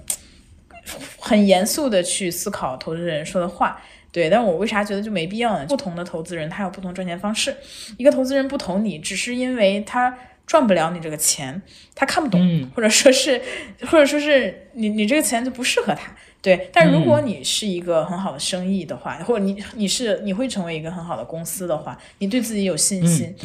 很严肃的去思考投资人说的话。对，但我为啥觉得就没必要呢？不同的投资人他有不同赚钱方式，一个投资人不投你，只是因为他赚不了你这个钱，他看不懂，或者说是，或者说是你你这个钱就不适合他。对，但如果你是一个很好的生意的话，或者你你是你会成为一个很好的公司的话，你对自己有信心，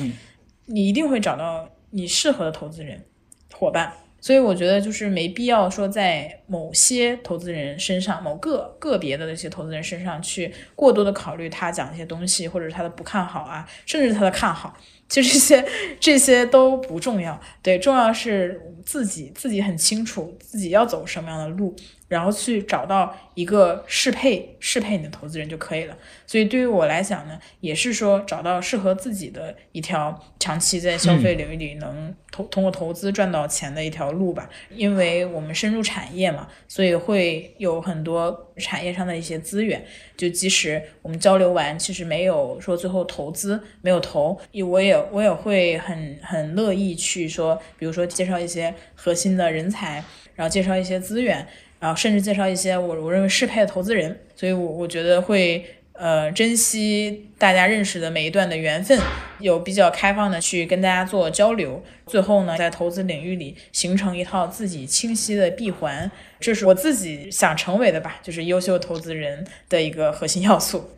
你一定会找到你适合的投资人伙伴。所以我觉得就是没必要说在某些投资人身上，某个个别的那些投资人身上去过多的考虑他讲一些东西，或者是他的不看好啊，甚至他的看好，其实这些这些都不重要。对，重要是自己自己很清楚自己要走什么样的路。然后去找到一个适配适配你的投资人就可以了。所以对于我来讲呢，也是说找到适合自己的一条长期在消费领域里能投通过投资赚到钱的一条路吧。因为我们深入产业嘛，所以会有很多产业上的一些资源。就即使我们交流完，其实没有说最后投资没有投，我也我也会很很乐意去说，比如说介绍一些核心的人才，然后介绍一些资源。然后甚至介绍一些我我认为适配的投资人，所以我我觉得会呃珍惜大家认识的每一段的缘分，有比较开放的去跟大家做交流，最后呢在投资领域里形成一套自己清晰的闭环，这是我自己想成为的吧，就是优秀投资人的一个核心要素。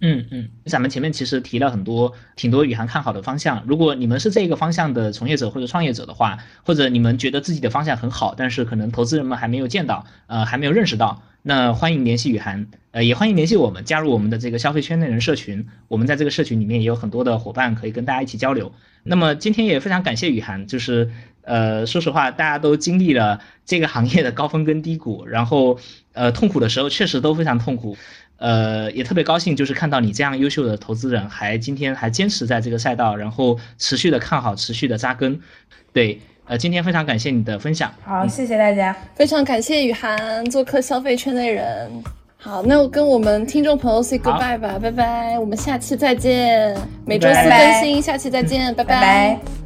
嗯嗯，咱们前面其实提了很多挺多宇涵看好的方向。如果你们是这个方向的从业者或者创业者的话，或者你们觉得自己的方向很好，但是可能投资人们还没有见到，呃，还没有认识到，那欢迎联系宇涵，呃，也欢迎联系我们，加入我们的这个消费圈内人社群。我们在这个社群里面也有很多的伙伴可以跟大家一起交流。那么今天也非常感谢宇涵，就是呃，说实话，大家都经历了这个行业的高峰跟低谷，然后呃，痛苦的时候确实都非常痛苦。呃，也特别高兴，就是看到你这样优秀的投资人，还今天还坚持在这个赛道，然后持续的看好，持续的扎根。对，呃，今天非常感谢你的分享。好，谢谢大家，非常感谢雨涵做客消费圈内人。好，那我跟我们听众朋友 say goodbye 吧，拜拜，我们下期再见，每周四更新，下期再见，拜拜。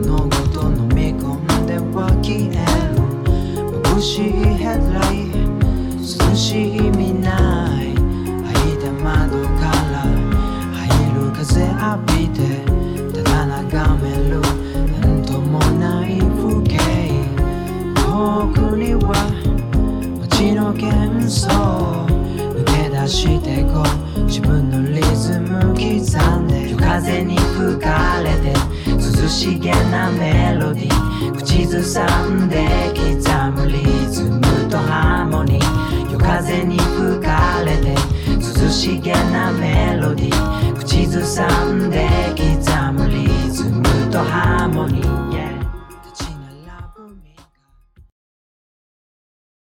眩しいヘッドライ涼しい未来開いた窓から入る風浴びてただ眺めるなんともない風景遠くには街の幻想抜け出してこう自分のリズム刻んで夜風に吹かれて涼しげなメロディー。口ずさんで刻むリズムとハーモニー。夜風に吹かれて涼しげなメロディー。口ずさんで刻むリズムとハーモニー。